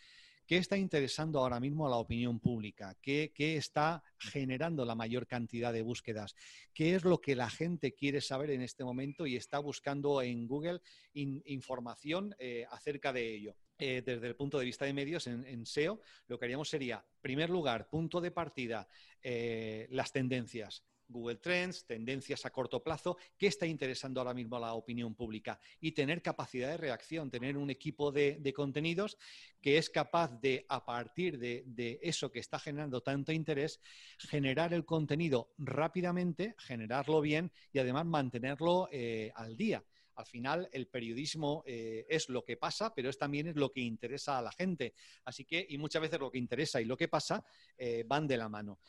¿Qué está interesando ahora mismo a la opinión pública? ¿Qué, está generando la mayor cantidad de búsquedas? ¿Qué es lo que la gente quiere saber en este momento y está buscando en Google información eh, acerca de ello? Eh, desde el punto de vista de medios en, SEO, lo que haríamos sería, primer lugar, punto de partida, eh, las tendencias. Google Trends, tendencias a corto plazo, qué está interesando ahora mismo a la opinión pública y tener capacidad de reacción, tener un equipo de, contenidos que es capaz de, a partir de, eso que está generando tanto interés, generar el contenido rápidamente, generarlo bien y además mantenerlo eh, al día. Al final, el periodismo eh, es lo que pasa, pero es también es lo que interesa a la gente. Así que, y muchas veces lo que interesa y lo que pasa eh, van de la mano.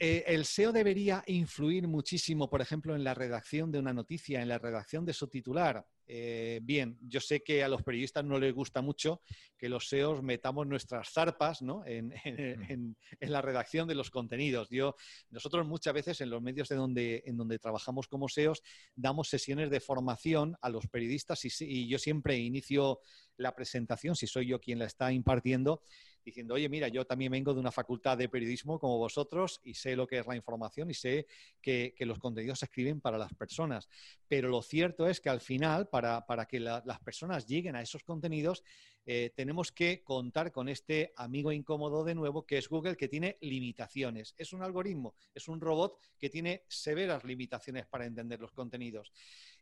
Eh, el SEO debería influir muchísimo, por ejemplo, en la redacción de una noticia, en la redacción de su titular. Eh, bien, yo sé que a los periodistas no les gusta mucho que los SEOs metamos nuestras zarpas mm. en, la redacción de los contenidos. Yo, nosotros muchas veces en los medios de donde, en donde trabajamos como SEOs damos sesiones de formación a los periodistas y yo siempre inicio la presentación, si soy yo quien la está impartiendo, diciendo, oye, mira, yo también vengo de una facultad de periodismo como vosotros y sé lo que es la información y sé que, los contenidos se escriben para las personas. Pero lo cierto es que al final, para, que las personas lleguen a esos contenidos, eh, tenemos que contar con este amigo incómodo de nuevo, que es Google, que tiene limitaciones. Es un algoritmo, es un robot que tiene severas limitaciones para entender los contenidos.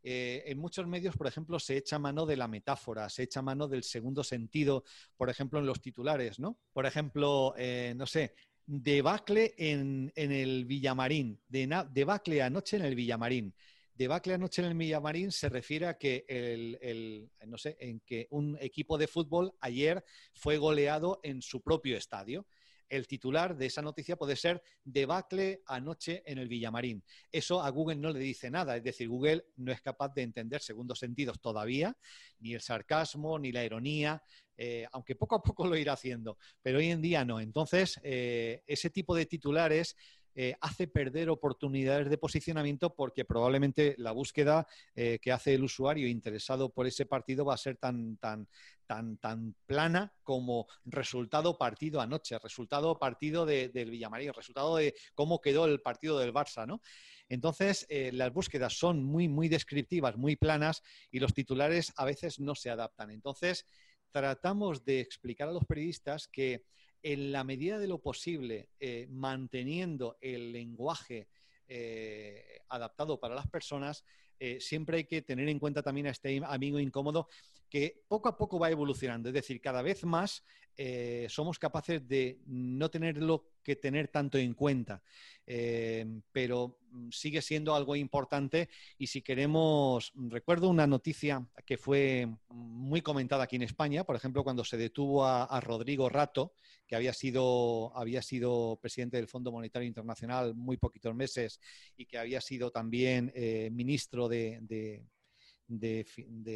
Eh, en muchos medios, por ejemplo, se echa mano de la metáfora, se echa mano del segundo sentido, por ejemplo, en los titulares, ¿no? Por ejemplo, eh, no sé, debacle en, en el Villamarín, de, debacle anoche en el Villamarín. Debacle anoche en el Villamarín se refiere a que el, no sé, en que un equipo de fútbol ayer fue goleado en su propio estadio el titular de esa noticia puede ser debacle anoche en el Villamarín. Eso a Google no le dice nada, es decir, Google no es capaz de entender segundos sentidos todavía, ni el sarcasmo, ni la ironía, eh, aunque poco a poco lo irá haciendo, pero hoy en día no. Entonces, eh, ese tipo de titulares eh, hace perder oportunidades de posicionamiento porque probablemente la búsqueda eh, que hace el usuario interesado por ese partido va a ser tan, tan, tan, tan plana como resultado partido anoche, resultado partido del Villamarín, resultado de cómo quedó el partido del Barça, ¿no? Entonces, eh, las búsquedas son muy, muy descriptivas, muy planas y los titulares a veces no se adaptan. Entonces, tratamos de explicar a los periodistas que en la medida de lo posible, eh, manteniendo el lenguaje eh, adaptado para las personas, eh, siempre hay que tener en cuenta también a este amigo incómodo que poco a poco va evolucionando. Es decir, cada vez más somos capaces de no tenerlo que tener tanto en cuenta. Em, pero mm, sigue siendo algo importante y si queremos, recuerdo una noticia que fue muy comentada aquí en España, por ejemplo, cuando se detuvo a, Rodrigo Rato, que había sido, había sido presidente del Fondo Monetario Internacional muy poquitos meses y que había sido también eh, ministro de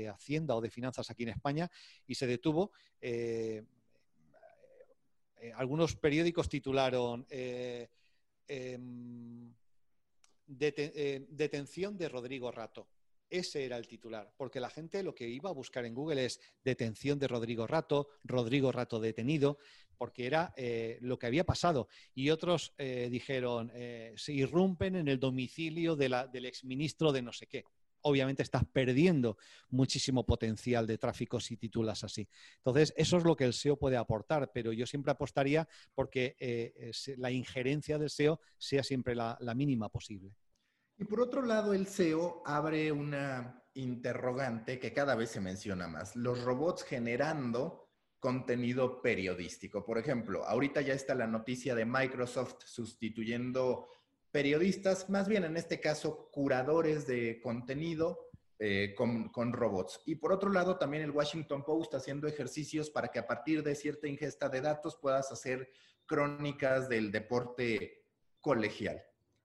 Hacienda o de Finanzas aquí en España y se detuvo. Eh, eh, algunos periódicos titularon Em, eh, detención de Rodrigo Rato. ese era el titular, porque la gente lo que iba a buscar en Google es detención de Rodrigo Rato, Rodrigo Rato detenido, porque era lo que había pasado. Y otros dijeron, se irrumpen en el domicilio de la, del exministro de no sé qué. Obviamente estás perdiendo muchísimo potencial de tráfico si titulas así. Entonces, eso es lo que el SEO puede aportar, pero yo siempre apostaría porque la injerencia del SEO sea siempre la mínima posible. Y por otro lado, el SEO abre una interrogante que cada vez se menciona más, los robots generando contenido periodístico. Por ejemplo, ahorita ya está la noticia de Microsoft sustituyendo periodistas, más bien en este caso curadores de contenido eh, con, con, robots. Y por otro lado, también el Washington Post haciendo ejercicios para que a partir de cierta ingesta de datos puedas hacer crónicas del deporte colegial.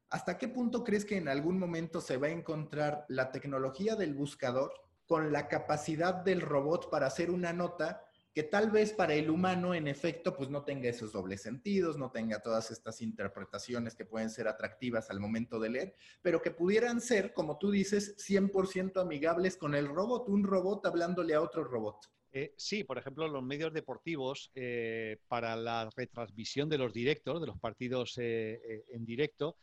¿Hasta qué punto crees que en algún momento se va a encontrar la tecnología del buscador con la capacidad del robot para hacer una nota que tal vez para el humano en efecto pues no tenga esos dobles sentidos, no tenga todas estas interpretaciones que pueden ser atractivas al momento de leer, pero que pudieran ser, como tú dices, 100% amigables con el robot, un robot hablándole a otro robot? Eh, sí, por ejemplo, los medios deportivos eh, para la retransmisión de los directos, de los partidos eh, en directo,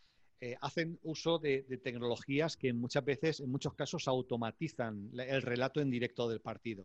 hacen uso de, tecnologías que muchas veces, en muchos casos, automatizan el relato en directo del partido.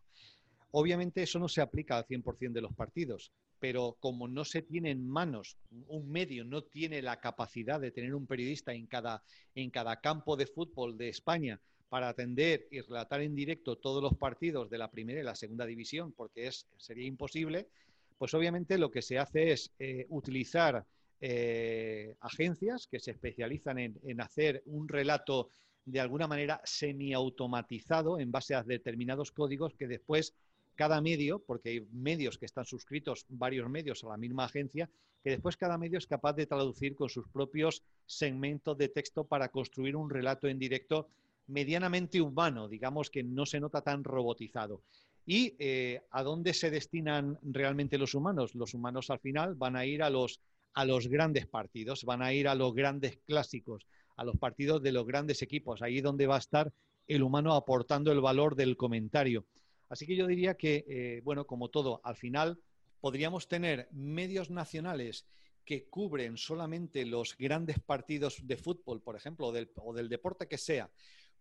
Obviamente eso no se aplica al 100% de los partidos, pero como no se tiene en manos, un medio no tiene la capacidad de tener un periodista en cada, en cada campo de fútbol de España para atender y relatar en directo todos los partidos de la primera y la segunda división, porque es, sería imposible, pues obviamente lo que se hace es eh, utilizar eh, agencias que se especializan en, hacer un relato de alguna manera semiautomatizado en base a determinados códigos que después cada medio, porque hay medios que están suscritos, varios medios a la misma agencia, que después cada medio es capaz de traducir con sus propios segmentos de texto para construir un relato en directo medianamente humano, digamos que no se nota tan robotizado. ¿Y eh, a dónde se destinan realmente los humanos? Los humanos al final van a ir a los a los grandes partidos, van a ir a los grandes clásicos, a los partidos de los grandes equipos, ahí donde va a estar el humano aportando el valor del comentario. Así que yo diría que, eh, bueno, como todo, al final podríamos tener medios nacionales que cubren solamente los grandes partidos de fútbol, por ejemplo, o del deporte que sea,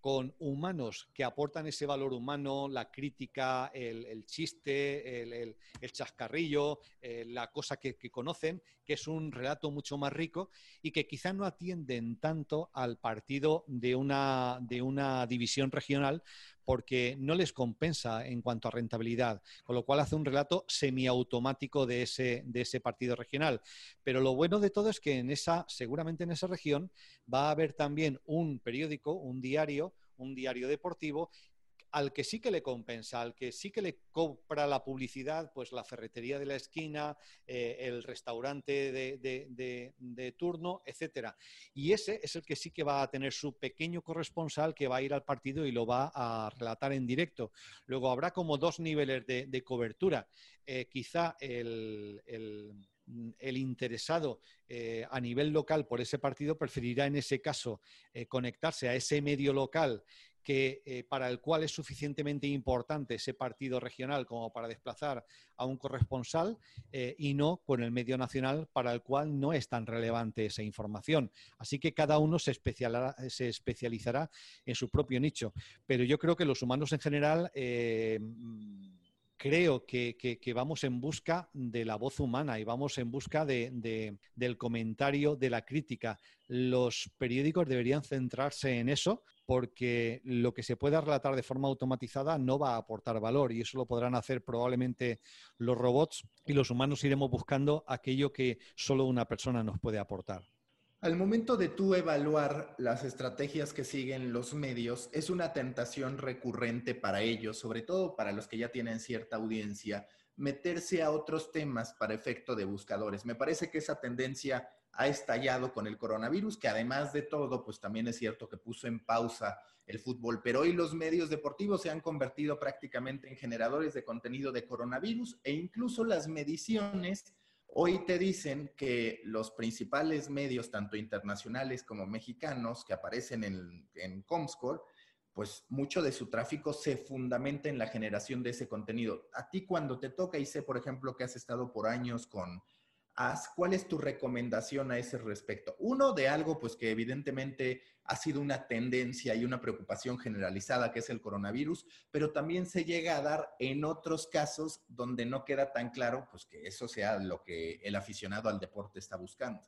con humanos que aportan ese valor humano, la crítica, el, chiste, el, chascarrillo, eh, la cosa que, conocen, que es un relato mucho más rico y que quizá no atienden tanto al partido de una, de una división regional porque no les compensa en cuanto a rentabilidad, con lo cual hace un relato semiautomático de ese, de ese partido regional. Pero lo bueno de todo es que en esa, seguramente en esa región va a haber también un periódico, un diario, un diario deportivo al que sí que le compensa, al que sí que le compra la publicidad, pues la ferretería de la esquina, eh, el restaurante de, turno, etcétera. Y ese es el que sí que va a tener su pequeño corresponsal que va a ir al partido y lo va a relatar en directo. Luego habrá como dos niveles de, cobertura. Eh, quizá el, interesado eh, a nivel local por ese partido preferirá en ese caso conectarse a ese medio local que, eh, para el cual es suficientemente importante ese partido regional como para desplazar a un corresponsal eh, y no con el medio nacional para el cual no es tan relevante esa información. Así que cada uno se, especializará en su propio nicho. Pero yo creo que los humanos en general... Eh, creo que, vamos en busca de la voz humana y vamos en busca de, del comentario, de la crítica. Los periódicos deberían centrarse en eso porque lo que se pueda relatar de forma automatizada no va a aportar valor y eso lo podrán hacer probablemente los robots y los humanos iremos buscando aquello que solo una persona nos puede aportar. Al momento de tú evaluar las estrategias que siguen los medios, es una tentación recurrente para ellos, sobre todo para los que ya tienen cierta audiencia, meterse a otros temas para efecto de buscadores. Me parece que esa tendencia ha estallado con el coronavirus, que además de todo, pues también es cierto que puso en pausa el fútbol, pero hoy los medios deportivos se han convertido prácticamente en generadores de contenido de coronavirus e incluso las mediciones Hoy te dicen que los principales medios, tanto internacionales como mexicanos, que aparecen en, Comscore, pues mucho de su tráfico se fundamenta en la generación de ese contenido. A ti cuando te toca, y sé, por ejemplo, que has estado por años con As, ¿cuál es tu recomendación a ese respecto? Uno, de algo pues que evidentemente ha sido una tendencia y una preocupación generalizada, que es el coronavirus, pero también se llega a dar en otros casos donde no queda tan claro pues que eso sea lo que el aficionado al deporte está buscando.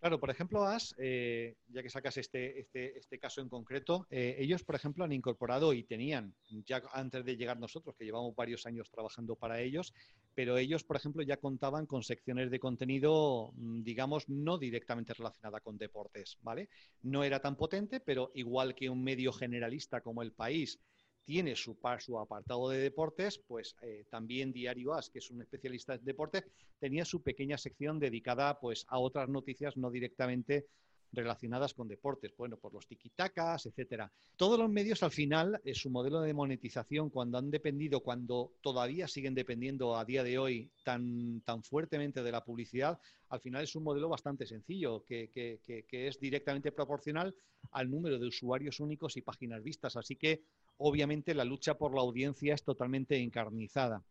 Claro, por ejemplo, AS, eh, ya que sacas este, este, este caso en concreto, eh, ellos, por ejemplo, han incorporado y tenían, ya antes de llegar nosotros, que llevamos varios años trabajando para ellos, pero ellos, por ejemplo, ya contaban con secciones de contenido, mm, digamos, no directamente relacionada con deportes, ¿vale? No era tan potente, pero igual que un medio generalista como El País tiene su, su apartado de deportes, pues eh, también Diario As, que es un especialista en deportes, tenía su pequeña sección dedicada pues, a otras noticias no directamente relacionadas con deportes, bueno, por los tiquitacas, etcétera. Todos los medios al final, eh, su modelo de monetización, cuando han dependido, cuando todavía siguen dependiendo a día de hoy tan, tan fuertemente de la publicidad, al final es un modelo bastante sencillo, que, que, que es directamente proporcional al número de usuarios únicos y páginas vistas. Así que obviamente la lucha por la audiencia es totalmente encarnizada.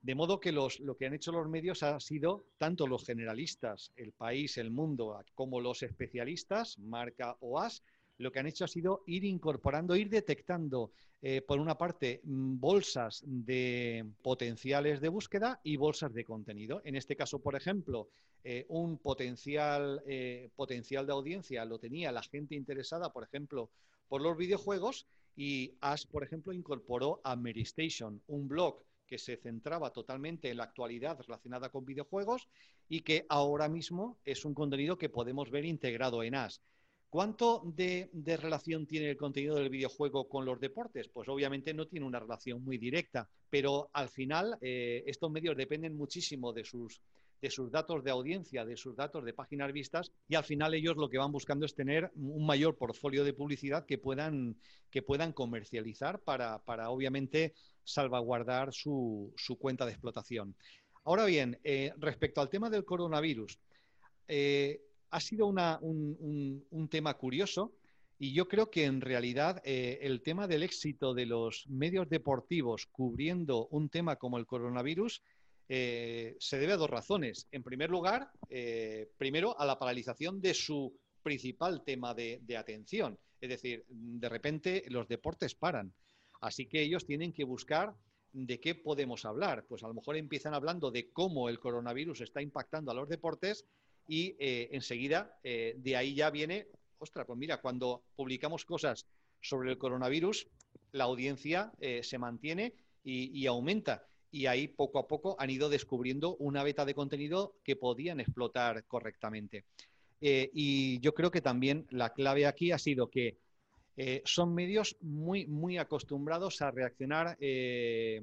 De modo que lo que han hecho los medios ha sido tanto los generalistas, el país, el mundo, como los especialistas, marca o as, lo que han hecho ha sido ir incorporando, ir detectando, eh, por una parte, mm, bolsas de potenciales de búsqueda y bolsas de contenido. En este caso, por ejemplo, eh, un potencial, eh, potencial de audiencia lo tenía la gente interesada, por ejemplo, por los videojuegos y Ash, por ejemplo, incorporó a Mary Station, un blog que se centraba totalmente en la actualidad relacionada con videojuegos y que ahora mismo es un contenido que podemos ver integrado en Ash. ¿Cuánto de, relación tiene el contenido del videojuego con los deportes? Pues obviamente no tiene una relación muy directa, pero al final eh, estos medios dependen muchísimo de sus, de sus datos de audiencia, de sus datos de páginas vistas y al final ellos lo que van buscando es tener un mayor portfolio de publicidad que puedan, que puedan comercializar para, obviamente salvaguardar su, cuenta de explotación. Ahora bien, eh, respecto al tema del coronavirus, eh, ha sido un, tema curioso y yo creo que en realidad eh, el tema del éxito de los medios deportivos cubriendo un tema como el coronavirus eh, se debe a dos razones. En primer lugar, eh, primero a la paralización de su principal tema de, atención. Es decir, de repente los deportes paran. Así que ellos tienen que buscar de qué podemos hablar. Pues a lo mejor empiezan hablando de cómo el coronavirus está impactando a los deportes y eh, enseguida de ahí ya viene, ostras, pues mira, cuando publicamos cosas sobre el coronavirus, la audiencia se mantiene y aumenta y ahí poco a poco han ido descubriendo una beta de contenido que podían explotar correctamente. Eh, y yo creo que también la clave aquí ha sido que eh, son medios muy, muy acostumbrados a reaccionar, eh,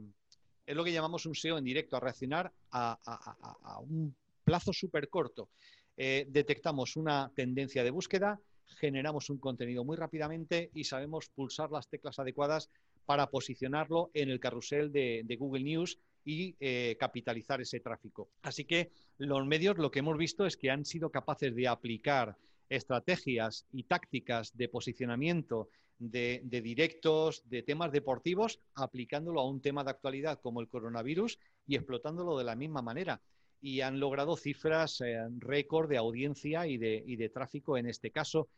es lo que llamamos un SEO en directo, a reaccionar a, a un plazo súper corto. detectamos una tendencia de búsqueda, generamos un contenido muy rápidamente y sabemos pulsar las teclas adecuadas para posicionarlo en el carrusel de, Google News y eh, capitalizar ese tráfico. Así que los medios lo que hemos visto es que han sido capaces de aplicar estrategias y tácticas de posicionamiento de, directos, de temas deportivos, aplicándolo a un tema de actualidad como el coronavirus y explotándolo de la misma manera. Y han logrado cifras eh, récord de audiencia y de, y de tráfico en este caso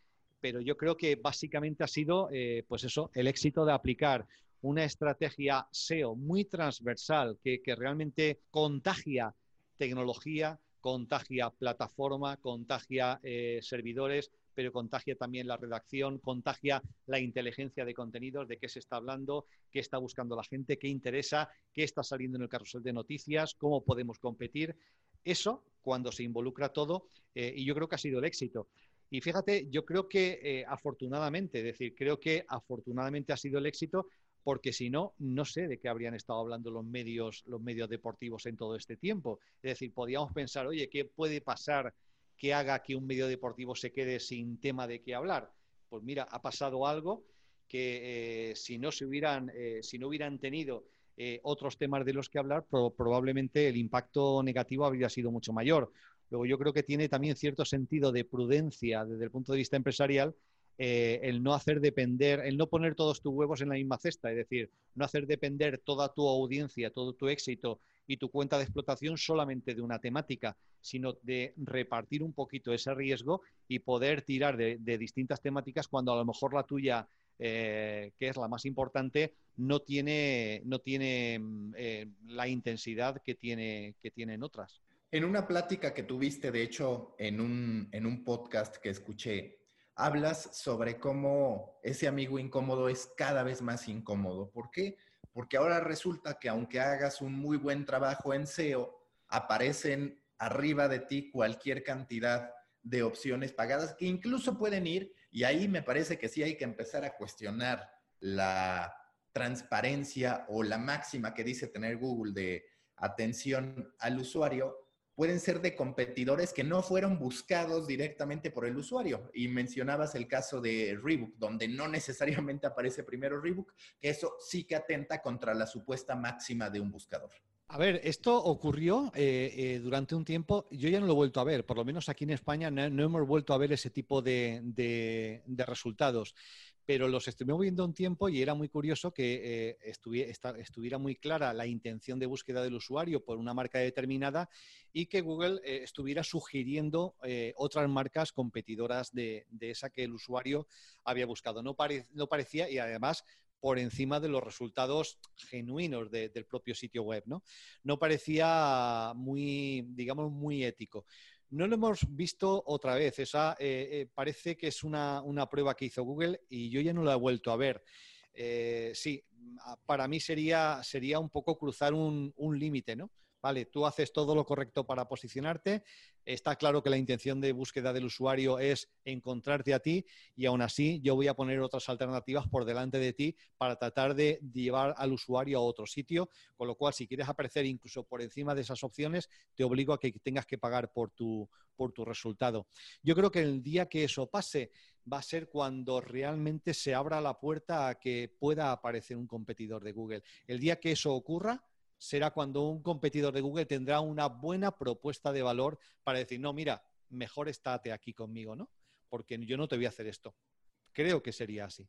pero yo creo que básicamente ha sido, eh, pues eso, el éxito de aplicar una estrategia SEO muy transversal que, realmente contagia tecnología, contagia plataforma, contagia eh, servidores, pero contagia también la redacción, contagia la inteligencia de contenidos, de qué se está hablando, qué está buscando la gente, qué interesa, qué está saliendo en el carrusel de noticias, cómo podemos competir. Eso, cuando se involucra todo, eh, y yo creo que ha sido el éxito. Y fíjate, yo creo que eh, afortunadamente, es decir, creo que afortunadamente ha sido el éxito porque si no, no sé de qué habrían estado hablando los medios, los medios deportivos en todo este tiempo. Es decir, podríamos pensar, oye, ¿qué puede pasar que haga que un medio deportivo se quede sin tema de qué hablar? Pues mira, ha pasado algo que eh, si no se hubieran, eh, si no hubieran tenido otros temas de los que hablar, probablemente el impacto negativo habría sido mucho mayor. Luego yo creo que tiene también cierto sentido de prudencia desde el punto de vista empresarial eh, el no hacer depender, el no poner todos tus huevos en la misma cesta, es decir, no hacer depender toda tu audiencia, todo tu éxito y tu cuenta de explotación solamente de una temática, sino de repartir un poquito ese riesgo y poder tirar de, distintas temáticas cuando a lo mejor la tuya, eh, que es la más importante, no tiene, no tiene mm, eh, la intensidad que, tiene, que tienen otras. En una plática que tuviste, de hecho, en un, en un podcast que escuché, hablas sobre cómo ese amigo incómodo es cada vez más incómodo. ¿Por qué? Porque ahora resulta que aunque hagas un muy buen trabajo en SEO, aparecen arriba de ti cualquier cantidad de opciones pagadas que incluso pueden ir, y ahí me parece que sí hay que empezar a cuestionar la transparencia o la máxima que dice tener Google de atención al usuario, pueden ser de competidores que no fueron buscados directamente por el usuario. Y mencionabas el caso de Rebook, donde no necesariamente aparece primero Rebook, que eso sí que atenta contra la supuesta máxima de un buscador. A ver, esto ocurrió eh, eh, durante un tiempo, yo ya no lo he vuelto a ver, por lo menos aquí en España no, hemos vuelto a ver ese tipo de resultados pero los estuvimos viendo un tiempo y era muy curioso que eh, estuviera muy clara la intención de búsqueda del usuario por una marca determinada y que Google eh, estuviera sugiriendo eh, otras marcas competidoras de, esa que el usuario había buscado. No, parecía y además por encima de los resultados genuinos del propio sitio web, ¿no? No parecía muy, digamos, muy ético. No lo hemos visto otra vez. Esa eh, eh, parece que es una, prueba que hizo Google y yo ya no la he vuelto a ver. Eh, sí, para mí sería, sería un poco cruzar un, un límite, ¿no? Vale, tú haces todo lo correcto para posicionarte. Está claro que la intención de búsqueda del usuario es encontrarte a ti y aún así yo voy a poner otras alternativas por delante de ti para tratar de llevar al usuario a otro sitio. Con lo cual, si quieres aparecer incluso por encima de esas opciones, te obligo a que tengas que pagar por tu, por tu resultado. Yo creo que el día que eso pase va a ser cuando realmente se abra la puerta a que pueda aparecer un competidor de Google. El día que eso ocurra, será cuando un competidor de Google tendrá una buena propuesta de valor para decir, no, mira, mejor estate aquí conmigo, ¿no? Porque yo no te voy a hacer esto. Creo que sería así.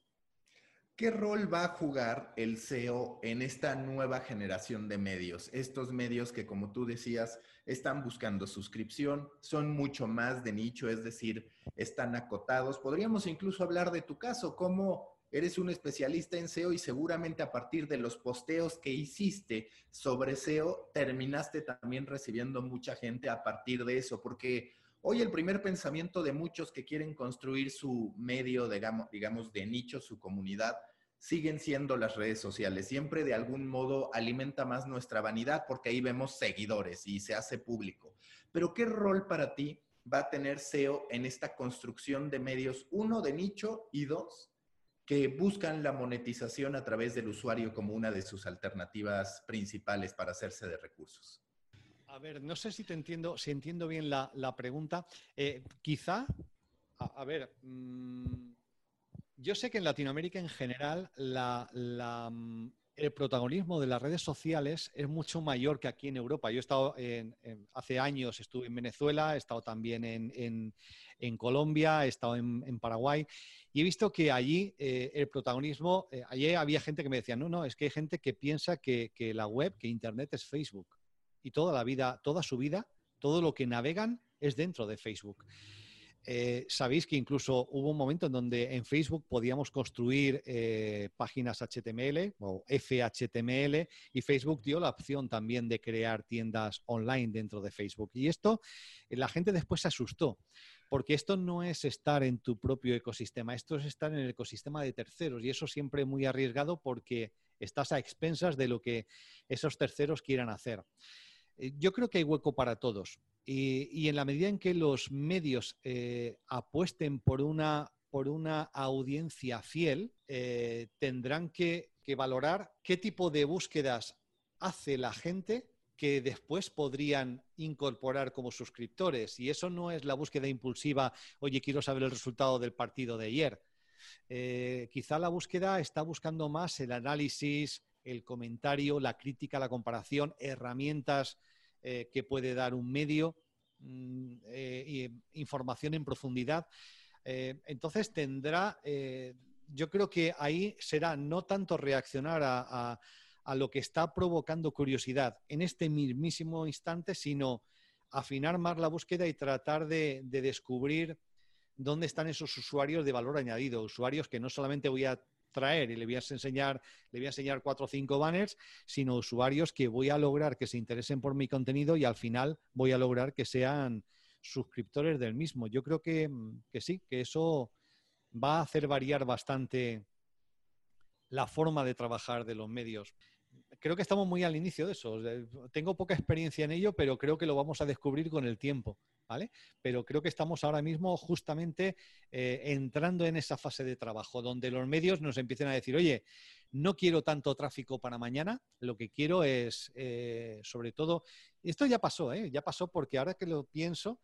¿Qué rol va a jugar el SEO en esta nueva generación de medios? Estos medios que, como tú decías, están buscando suscripción, son mucho más de nicho, es decir, están acotados. Podríamos incluso hablar de tu caso, cómo eres un especialista en SEO y seguramente a partir de los posteos que hiciste sobre SEO, terminaste también recibiendo mucha gente a partir de eso, porque hoy el primer pensamiento de muchos que quieren construir su medio, digamos, digamos de nicho, su comunidad, siguen siendo las redes sociales. Siempre de algún modo alimenta más nuestra vanidad porque ahí vemos seguidores y se hace público. Pero ¿qué rol para ti va a tener SEO en esta construcción de medios, uno, de nicho y dos, que buscan la monetización a través del usuario como una de sus alternativas principales para hacerse de recursos. A ver, no sé si te entiendo, si entiendo bien la, pregunta. Eh, quizá, a, ver, mm, yo sé que en Latinoamérica en general mm, el protagonismo de las redes sociales es mucho mayor que aquí en Europa. Yo he estado hace años, estuve en Venezuela, he estado también en, Colombia, he estado en Paraguay y he visto que allí eh, el protagonismo, eh, allí había gente que me decía, no, no, es que hay gente que piensa que, la web, que Internet es Facebook. Y toda la vida, toda su vida, todo lo que navegan es dentro de Facebook. Eh, sabéis que incluso hubo un momento en donde en Facebook podíamos construir páginas HTML o FHTML y Facebook dio la opción también de crear tiendas online dentro de Facebook. Y esto la gente después se asustó porque esto no es estar en tu propio ecosistema, esto es estar en el ecosistema de terceros y eso siempre muy arriesgado porque estás a expensas de lo que esos terceros quieran hacer. Eh, yo creo que hay hueco para todos y, en la medida en que los medios eh, apuesten por una, por una audiencia fiel, eh, tendrán que valorar qué tipo de búsquedas hace la gente que después podrían incorporar como suscriptores. Y eso no es la búsqueda impulsiva, oye, quiero saber el resultado del partido de ayer. Quizá la búsqueda está buscando más el análisis, el comentario, la crítica, la comparación, herramientas eh, que puede dar un medio, mm, eh, información en profundidad. Eh, entonces tendrá, eh, yo creo que ahí será no tanto reaccionar a, lo que está provocando curiosidad en este mismísimo instante, sino afinar más la búsqueda y tratar de, de descubrir dónde están esos usuarios de valor añadido, usuarios que no solamente voy a traer y le voy a enseñar, le voy a enseñar cuatro o cinco banners, sino usuarios que voy a lograr que se interesen por mi contenido y al final voy a lograr que sean suscriptores del mismo. Yo creo que, que sí, que eso va a hacer variar bastante la forma de trabajar de los medios creo que estamos muy al inicio de eso. Tengo poca experiencia en ello, pero creo que lo vamos a descubrir con el tiempo. ¿Vale? Pero creo que estamos ahora mismo justamente eh, entrando en esa fase de trabajo, donde los medios nos empiecen a decir, oye, no quiero tanto tráfico para mañana, lo que quiero es, eh, sobre todo, esto ya pasó, ¿eh? ya pasó porque ahora que lo pienso,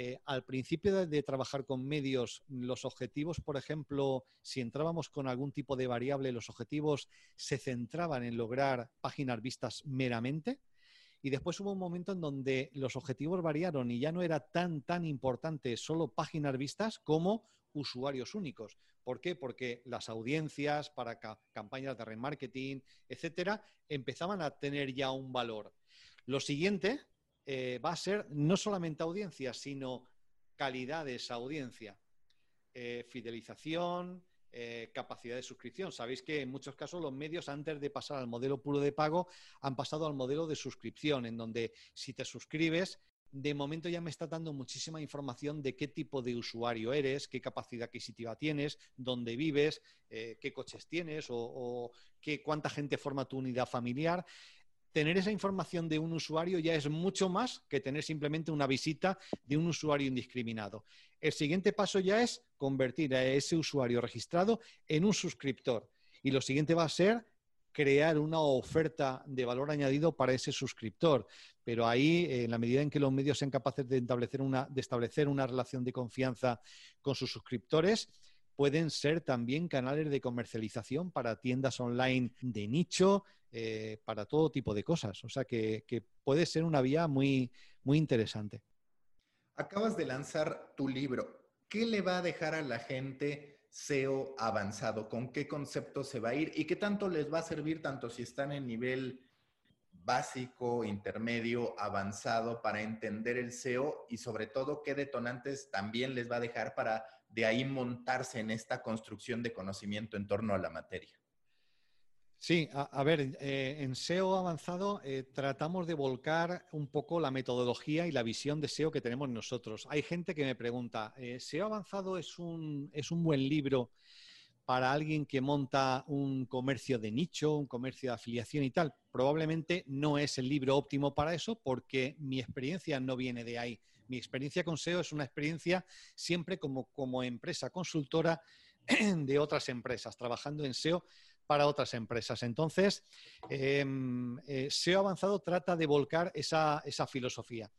eh, al principio de, trabajar con medios, los objetivos, por ejemplo, si entrábamos con algún tipo de variable, los objetivos se centraban en lograr páginas vistas meramente. Y después hubo un momento en donde los objetivos variaron y ya no era tan, tan importante solo páginas vistas como usuarios únicos. ¿Por qué? Porque las audiencias para campañas de remarketing, etcétera, empezaban a tener ya un valor. Lo siguiente eh, va a ser no solamente audiencia, sino calidad de esa audiencia, eh, fidelización, eh, capacidad de suscripción. Sabéis que en muchos casos los medios, antes de pasar al modelo puro de pago, han pasado al modelo de suscripción, en donde si te suscribes, de momento ya me está dando muchísima información de qué tipo de usuario eres, qué capacidad adquisitiva tienes, dónde vives, qué coches tienes o, o qué, cuánta gente forma tu unidad familiar tener esa información de un usuario ya es mucho más que tener simplemente una visita de un usuario indiscriminado. El siguiente paso ya es convertir a ese usuario registrado en un suscriptor. Y lo siguiente va a ser crear una oferta de valor añadido para ese suscriptor. Pero ahí, en la medida en que los medios sean capaces de establecer una, de establecer una relación de confianza con sus suscriptores, pueden ser también canales de comercialización para tiendas online de nicho, eh, para todo tipo de cosas. O sea que, puede ser una vía muy, muy interesante. Acabas de lanzar tu libro. ¿Qué le va a dejar a la gente SEO avanzado? ¿Con qué concepto se va a ir? ¿Y qué tanto les va a servir tanto si están en nivel básico, intermedio, avanzado para entender el SEO y sobre todo qué detonantes también les va a dejar para de ahí montarse en esta construcción de conocimiento en torno a la materia. Sí, a, ver, eh, en SEO avanzado eh, tratamos de volcar un poco la metodología y la visión de SEO que tenemos nosotros. Hay gente que me pregunta, eh, ¿SEO avanzado es un, es un buen libro para alguien que monta un comercio de nicho, un comercio de afiliación y tal? Probablemente no es el libro óptimo para eso porque mi experiencia no viene de ahí mi experiencia con SEO es una experiencia siempre como, como empresa consultora de otras empresas, trabajando en SEO para otras empresas. Entonces, em, eh, SEO avanzado trata de volcar esa, filosofía.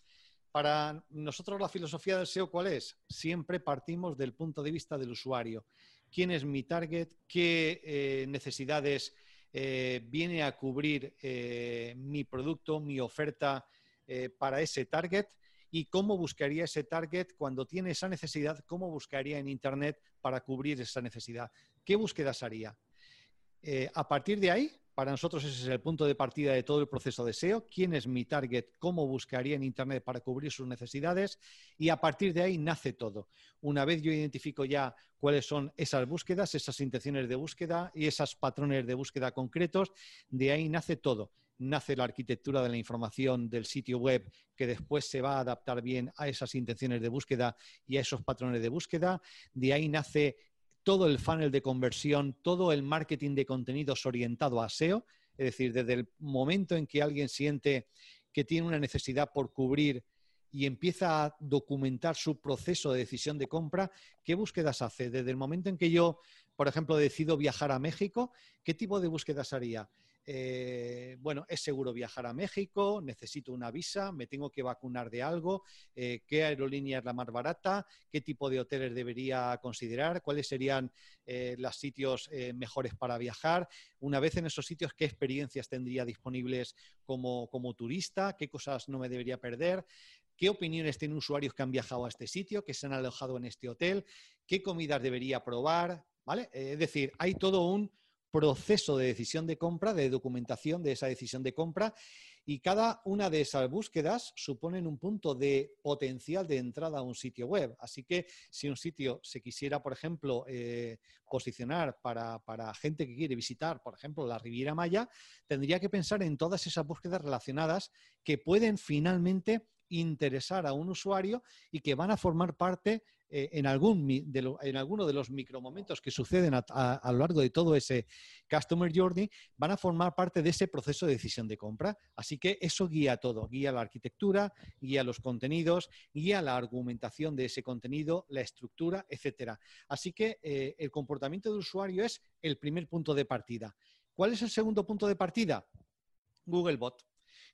Para nosotros la filosofía del SEO, ¿cuál es? Siempre partimos del punto de vista del usuario. ¿Quién es mi target? ¿Qué eh, necesidades eh, viene a cubrir mi producto, mi oferta para ese target? Y cómo buscaría ese target cuando tiene esa necesidad, cómo buscaría en Internet para cubrir esa necesidad, qué búsquedas haría. Eh, a partir de ahí, para nosotros ese es el punto de partida de todo el proceso de SEO, quién es mi target, cómo buscaría en Internet para cubrir sus necesidades y a partir de ahí nace todo. Una vez yo identifico ya cuáles son esas búsquedas, esas intenciones de búsqueda y esos patrones de búsqueda concretos, de ahí nace todo nace la arquitectura de la información del sitio web que después se va a adaptar bien a esas intenciones de búsqueda y a esos patrones de búsqueda. De ahí nace todo el funnel de conversión, todo el marketing de contenidos orientado a SEO, es decir, desde el momento en que alguien siente que tiene una necesidad por cubrir y empieza a documentar su proceso de decisión de compra, ¿qué búsquedas hace? Desde el momento en que yo, por ejemplo, decido viajar a México, ¿qué tipo de búsquedas haría? Eh, bueno, es seguro viajar a México, necesito una visa, me tengo que vacunar de algo, eh, qué aerolínea es la más barata, qué tipo de hoteles debería considerar, cuáles serían eh, los sitios mejores para viajar. Una vez en esos sitios, qué experiencias tendría disponibles como, como turista, qué cosas no me debería perder qué opiniones tienen usuarios que han viajado a este sitio, que se han alojado en este hotel, qué comidas debería probar, ¿vale? Es decir, hay todo un proceso de decisión de compra, de documentación de esa decisión de compra y cada una de esas búsquedas suponen un punto de potencial de entrada a un sitio web. Así que si un sitio se quisiera, por ejemplo, eh, posicionar para, para, gente que quiere visitar, por ejemplo, la Riviera Maya, tendría que pensar en todas esas búsquedas relacionadas que pueden finalmente interesar a un usuario y que van a formar parte eh, en, algún de en alguno de los micromomentos que suceden a, lo largo de todo ese Customer Journey, van a formar parte de ese proceso de decisión de compra. Así que eso guía todo, guía la arquitectura, guía los contenidos, guía la argumentación de ese contenido, la estructura, etcétera. Así que eh, el comportamiento del usuario es el primer punto de partida. ¿Cuál es el segundo punto de partida? Googlebot.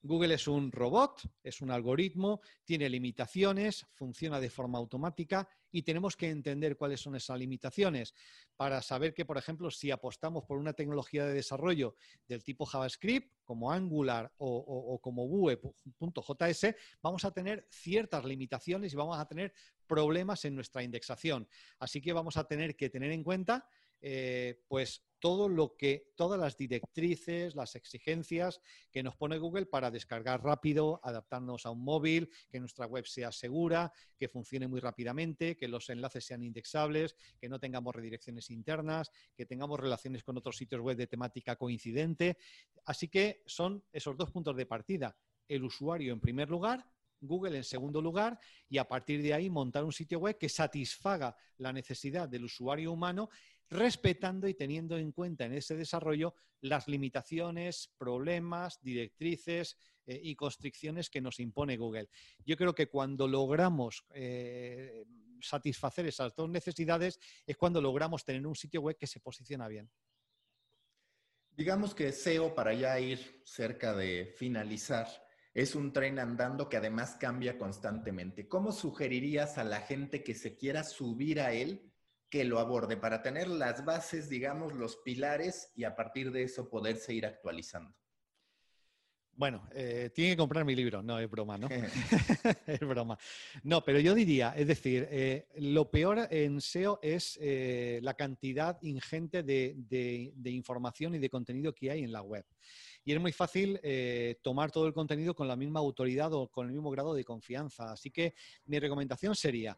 Google es un robot, es un algoritmo, tiene limitaciones, funciona de forma automática y tenemos que entender cuáles son esas limitaciones para saber que, por ejemplo, si apostamos por una tecnología de desarrollo del tipo JavaScript, como Angular o, como Vue.js, vamos a tener ciertas limitaciones y vamos a tener problemas en nuestra indexación. Así que vamos a tener que tener en cuenta eh, pues todo lo que, todas las directrices, las exigencias que nos pone Google para descargar rápido, adaptarnos a un móvil, que nuestra web sea segura, que funcione muy rápidamente, que los enlaces sean indexables, que no tengamos redirecciones internas, que tengamos relaciones con otros sitios web de temática coincidente. Así que son esos dos puntos de partida. El usuario en primer lugar Google en segundo lugar y a partir de ahí montar un sitio web que satisfaga la necesidad del usuario humano respetando y teniendo en cuenta en ese desarrollo las limitaciones, problemas, directrices eh, y constricciones que nos impone Google. Yo creo que cuando logramos eh, satisfacer esas dos necesidades es cuando logramos tener un sitio web que se posiciona bien. Digamos que SEO, para ya ir cerca de finalizar, es un tren andando que además cambia constantemente. ¿Cómo sugerirías a la gente que se quiera subir a él que lo aborde para tener las bases, digamos, los pilares y a partir de eso poderse ir actualizando. Bueno, eh, tiene que comprar mi libro, no es broma, ¿no? es broma. No, pero yo diría, es decir, eh, lo peor en SEO es eh, la cantidad ingente de, información y de contenido que hay en la web. Y es muy fácil tomar todo el contenido con la misma autoridad o con el mismo grado de confianza. Así que mi recomendación sería,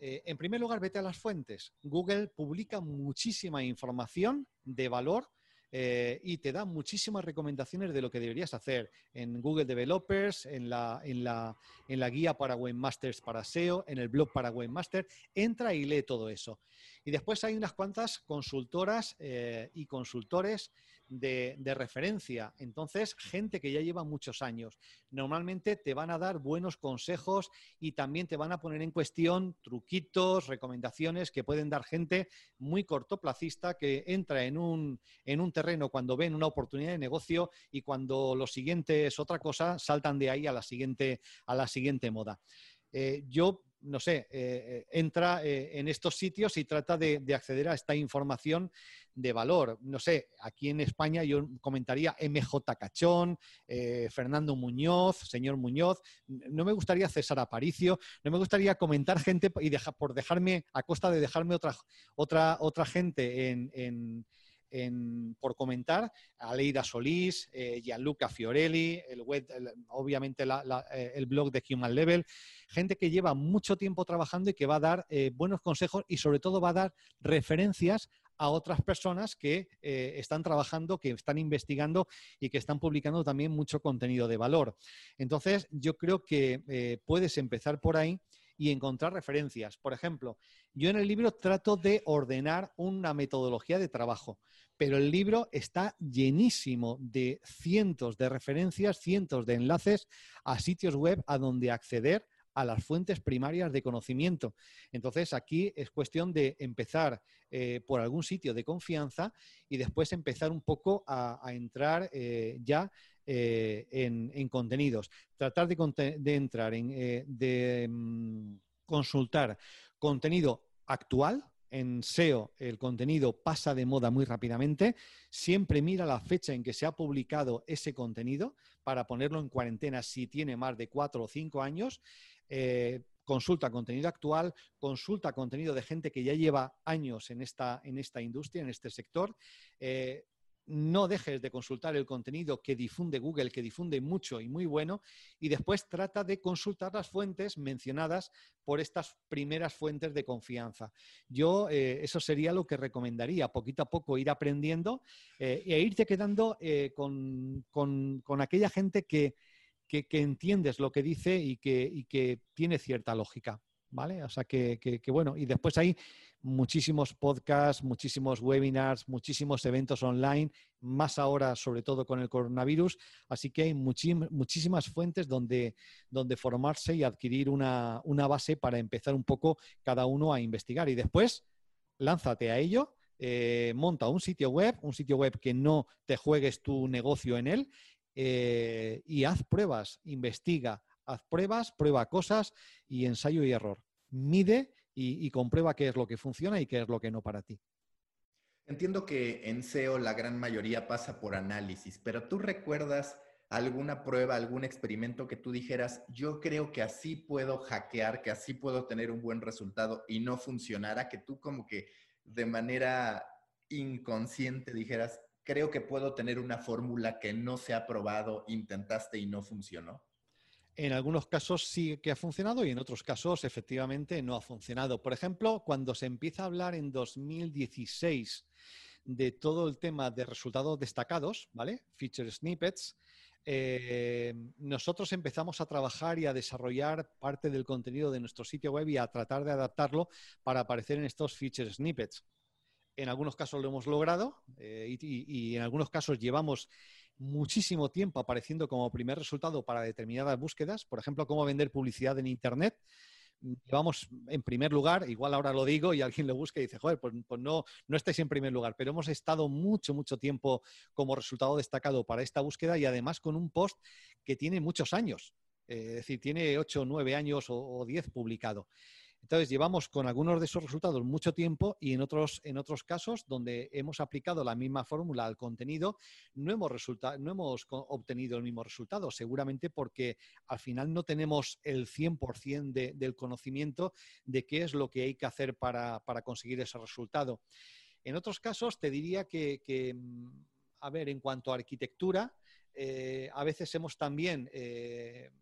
eh, en primer lugar, vete a las fuentes. Google publica muchísima información de valor eh, y te da muchísimas recomendaciones de lo que deberías hacer en Google Developers, en la, en la, en la guía para webmasters para SEO, en el blog para webmaster. Entra y lee todo eso. Y después hay unas cuantas consultoras eh, y consultores de, referencia. Entonces, gente que ya lleva muchos años, normalmente te van a dar buenos consejos y también te van a poner en cuestión truquitos, recomendaciones que pueden dar gente muy cortoplacista que entra en un, en un terreno cuando ven una oportunidad de negocio y cuando lo siguiente es otra cosa, saltan de ahí a la siguiente, a la siguiente moda. Eh, yo no sé, eh, entra eh, en estos sitios y trata de, acceder a esta información de valor. No sé, aquí en España yo comentaría MJ Cachón, eh, Fernando Muñoz, señor Muñoz. No me gustaría César Aparicio, no me gustaría comentar gente y por dejarme, a costa de dejarme otra, otra, otra gente en por comentar, Aleida Solís, eh, Gianluca Fiorelli, el web, obviamente eh, el blog de Human Level, gente que lleva mucho tiempo trabajando y que va a dar eh, buenos consejos y sobre todo va a dar referencias a otras personas que están trabajando, que están investigando y que están publicando también mucho contenido de valor. Entonces, yo creo que puedes empezar por ahí y encontrar referencias. Por ejemplo, yo en el libro trato de ordenar una metodología de trabajo, pero el libro está llenísimo de cientos de referencias, cientos de enlaces a sitios web a donde acceder a las fuentes primarias de conocimiento. Entonces, aquí es cuestión de empezar eh, por algún sitio de confianza y después empezar un poco a, entrar eh, ya eh, en, contenidos. Tratar de, entrar en, de mm, consultar contenido actual, en SEO el contenido pasa de moda muy rápidamente. Siempre mira la fecha en que se ha publicado ese contenido para ponerlo en cuarentena si tiene más de cuatro o cinco años. Eh, consulta contenido actual, consulta contenido de gente que ya lleva años en esta, en esta industria, en este sector. Eh, no dejes de consultar el contenido que difunde Google, que difunde mucho y muy bueno, y después trata de consultar las fuentes mencionadas por estas primeras fuentes de confianza. Yo eh, eso sería lo que recomendaría, poquito a poco ir aprendiendo eh, e irte quedando eh, con, aquella gente que, entiendes lo que dice y que tiene cierta lógica. ¿vale? O sea que, bueno, y después hay muchísimos podcasts, muchísimos webinars, muchísimos eventos online, más ahora sobre todo con el coronavirus, así que hay muchísimas fuentes donde, donde formarse y adquirir una, base para empezar un poco cada uno a investigar y después lánzate a ello. Eh, monta un sitio web, un sitio web que no te juegues tu negocio en él eh, y haz pruebas, investiga, haz pruebas, prueba cosas y ensayo y error mide y, comprueba qué es lo que funciona y qué es lo que no para ti. Entiendo que en SEO la gran mayoría pasa por análisis, pero ¿tú recuerdas alguna prueba, algún experimento que tú dijeras, yo creo que así puedo hackear, que así puedo tener un buen resultado y no funcionara, que tú como que de manera inconsciente dijeras, creo que puedo tener una fórmula que no se ha probado, intentaste y no funcionó? En algunos casos sí que ha funcionado y en otros casos efectivamente no ha funcionado. Por ejemplo, cuando se empieza a hablar en 2016 de todo el tema de resultados destacados, ¿vale? Feature snippets, eh, nosotros empezamos a trabajar y a desarrollar parte del contenido de nuestro sitio web y a tratar de adaptarlo para aparecer en estos feature snippets. En algunos casos lo hemos logrado eh, y en algunos casos llevamos muchísimo tiempo apareciendo como primer resultado para determinadas búsquedas, por ejemplo, cómo vender publicidad en Internet. Llevamos en primer lugar, igual ahora lo digo y alguien lo busca y dice, joder, pues, pues, no, no estáis en primer lugar, pero hemos estado mucho, mucho tiempo como resultado destacado para esta búsqueda y además con un post que tiene muchos años, eh, es decir, tiene 8 o 9 años o 10 publicado. Entonces, llevamos con algunos de esos resultados mucho tiempo y en otros, en otros casos donde hemos aplicado la misma fórmula al contenido, no hemos, no hemos obtenido el mismo resultado, seguramente porque al final no tenemos el 100% del conocimiento de qué es lo que hay que hacer para, conseguir ese resultado. En otros casos, te diría que, mm, a ver, en cuanto a arquitectura, eh, a veces hemos también... Eh,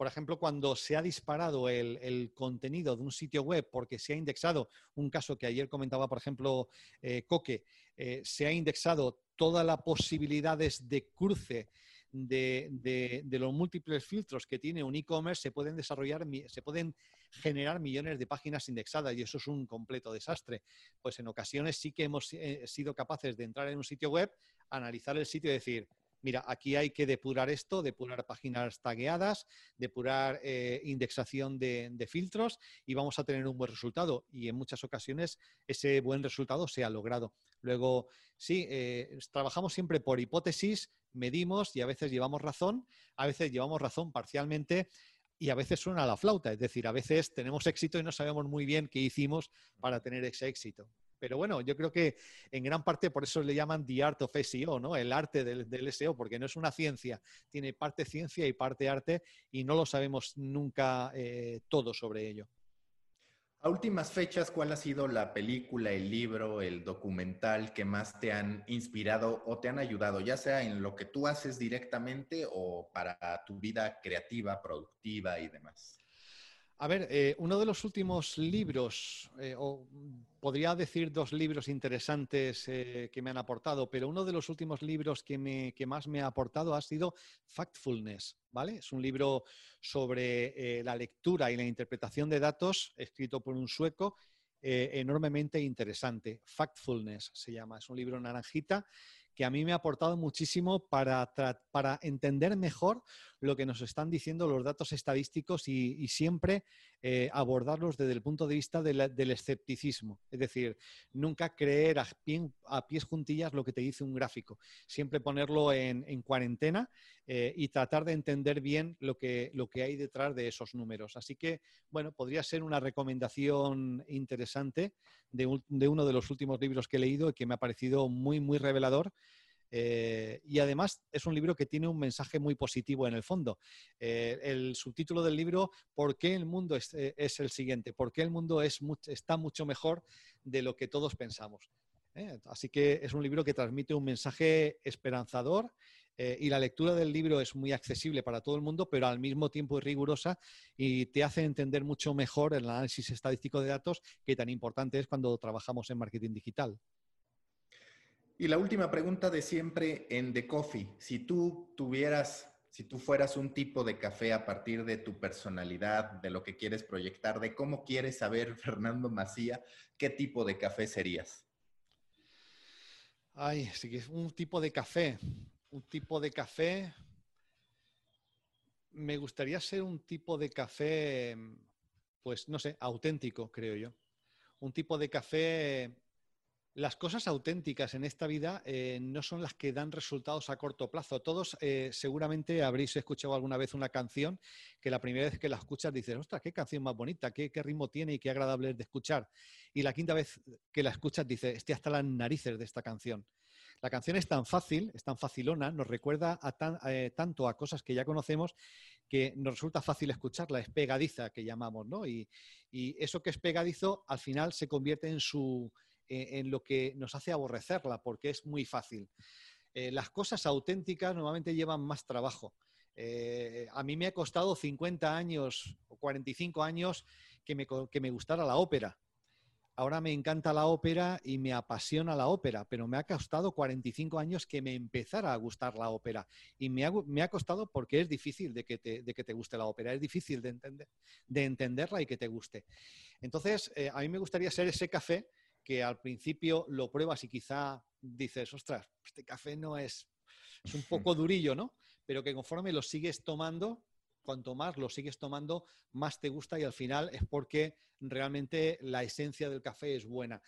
por ejemplo, cuando se ha disparado el, contenido de un sitio web porque se ha indexado, un caso que ayer comentaba, por ejemplo, eh, Coque, eh, se ha indexado todas las posibilidades de cruce de, los múltiples filtros que tiene un e-commerce, se pueden desarrollar, se pueden generar millones de páginas indexadas y eso es un completo desastre. Pues en ocasiones sí que hemos eh, sido capaces de entrar en un sitio web, analizar el sitio y decir, mira, aquí hay que depurar esto, depurar páginas tagueadas, depurar eh, indexación de, filtros y vamos a tener un buen resultado. Y en muchas ocasiones ese buen resultado se ha logrado. Luego, sí, eh, trabajamos siempre por hipótesis, medimos y a veces llevamos razón, a veces llevamos razón parcialmente y a veces suena la flauta. Es decir, a veces tenemos éxito y no sabemos muy bien qué hicimos para tener ese éxito. Pero bueno, yo creo que en gran parte por eso le llaman The Art of SEO, ¿no? El arte del, SEO, porque no es una ciencia, tiene parte ciencia y parte arte y no lo sabemos nunca eh, todo sobre ello. A últimas fechas, ¿cuál ha sido la película, el libro, el documental que más te han inspirado o te han ayudado, ya sea en lo que tú haces directamente o para tu vida creativa, productiva y demás? A ver, eh, uno de los últimos libros, eh, o podría decir dos libros interesantes eh, que me han aportado, pero uno de los últimos libros que, más me ha aportado ha sido Factfulness, ¿vale? Es un libro sobre la lectura y la interpretación de datos, escrito por un sueco, enormemente interesante. Factfulness se llama, es un libro naranjita que a mí me ha aportado muchísimo para, para entender mejor lo que nos están diciendo los datos estadísticos y, siempre eh, abordarlos desde el punto de vista del escepticismo. Es decir, nunca creer a, pies juntillas lo que te dice un gráfico. Siempre ponerlo en, cuarentena eh, y tratar de entender bien lo que, lo que hay detrás de esos números. Así que, bueno, podría ser una recomendación interesante de, uno de los últimos libros que he leído y que me ha parecido muy, muy revelador. Eh, y además es un libro que tiene un mensaje muy positivo en el fondo. Eh, el subtítulo del libro, ¿Por qué el mundo es, el siguiente? ¿Por qué el mundo es está mucho mejor de lo que todos pensamos? Así que es un libro que transmite un mensaje esperanzador eh, y la lectura del libro es muy accesible para todo el mundo, pero al mismo tiempo es rigurosa y te hace entender mucho mejor el análisis estadístico de datos que tan importante es cuando trabajamos en marketing digital. Y la última pregunta de siempre en The Coffee. Si tú tuvieras, si tú fueras un tipo de café a partir de tu personalidad, de lo que quieres proyectar, de cómo quieres saber, Fernando Macía, ¿qué tipo de café serías? Ay, sí que es un tipo de café un tipo de café. Me gustaría ser un tipo de café, pues no sé, auténtico, creo yo. Un tipo de café. Las cosas auténticas en esta vida eh, no son las que dan resultados a corto plazo. Todos eh, seguramente habréis escuchado alguna vez una canción que la primera vez que la escuchas dices, ostras, qué canción más bonita, qué, qué ritmo tiene y qué agradable es de escuchar. Y la quinta vez que la escuchas dices, estoy hasta las narices de esta canción. La canción es tan fácil, es tan facilona, nos recuerda eh, tanto a cosas que ya conocemos que nos resulta fácil escucharla, es pegadiza que llamamos, ¿no? Y, eso que es pegadizo al final se convierte e, en lo que nos hace aborrecerla porque es muy fácil. Eh, las cosas auténticas normalmente llevan más trabajo. Eh, a mí me ha costado 50 años o 45 años que me gustara la ópera ahora me encanta la ópera y me apasiona la ópera, pero me ha costado 45 años que me empezara a gustar la ópera. Y me ha, costado porque es difícil de que, te, guste la ópera, es difícil de, entender, de entenderla y que te guste. Entonces, eh, a mí me gustaría ser ese café que al principio lo pruebas y quizá dices, ostras, este café no es, es un poco durillo, ¿no? Pero que conforme lo sigues tomando, cuanto más lo sigues tomando, más te gusta y al final es porque realmente la esencia del café es buena.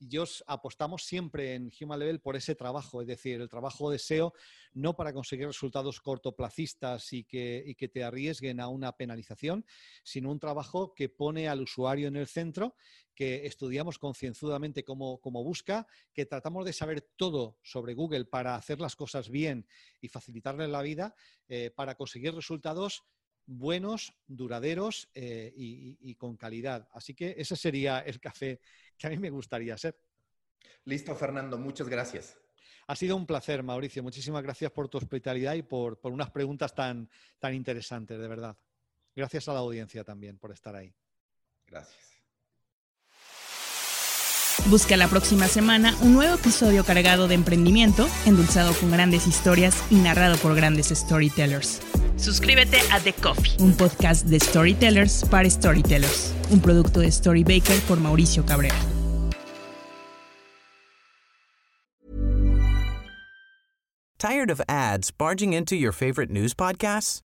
Y os apostamos siempre en Human Level por ese trabajo, es decir, el trabajo de SEO no para conseguir resultados cortoplacistas y que, y que te arriesguen a una penalización, sino un trabajo que pone al usuario en el centro, que estudiamos concienzudamente cómo, cómo busca, que tratamos de saber todo sobre Google para hacer las cosas bien y facilitarle la vida, eh, para conseguir resultados buenos, duraderos eh, y, con calidad. Así que ese sería el café que a mí me gustaría ser. Listo, Fernando, muchas gracias. Ha sido un placer, Mauricio. Muchísimas gracias por tu hospitalidad y por, por unas preguntas tan, tan interesantes, de verdad. Gracias a la audiencia también por estar ahí. Gracias. Busca la próxima semana un nuevo episodio cargado de emprendimiento, endulzado con grandes historias y narrado por grandes storytellers. Suscríbete a The Coffee, un podcast de storytellers para storytellers, un producto de Storybaker por Mauricio Cabrera. Tired of ads barging into your favorite news podcasts?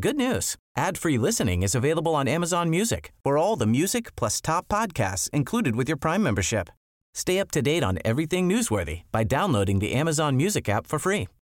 Good news. Ad-free listening is available on Amazon Music. For all the music plus top podcasts included with your Prime membership. Stay up to date on everything newsworthy by downloading the Amazon Music app for free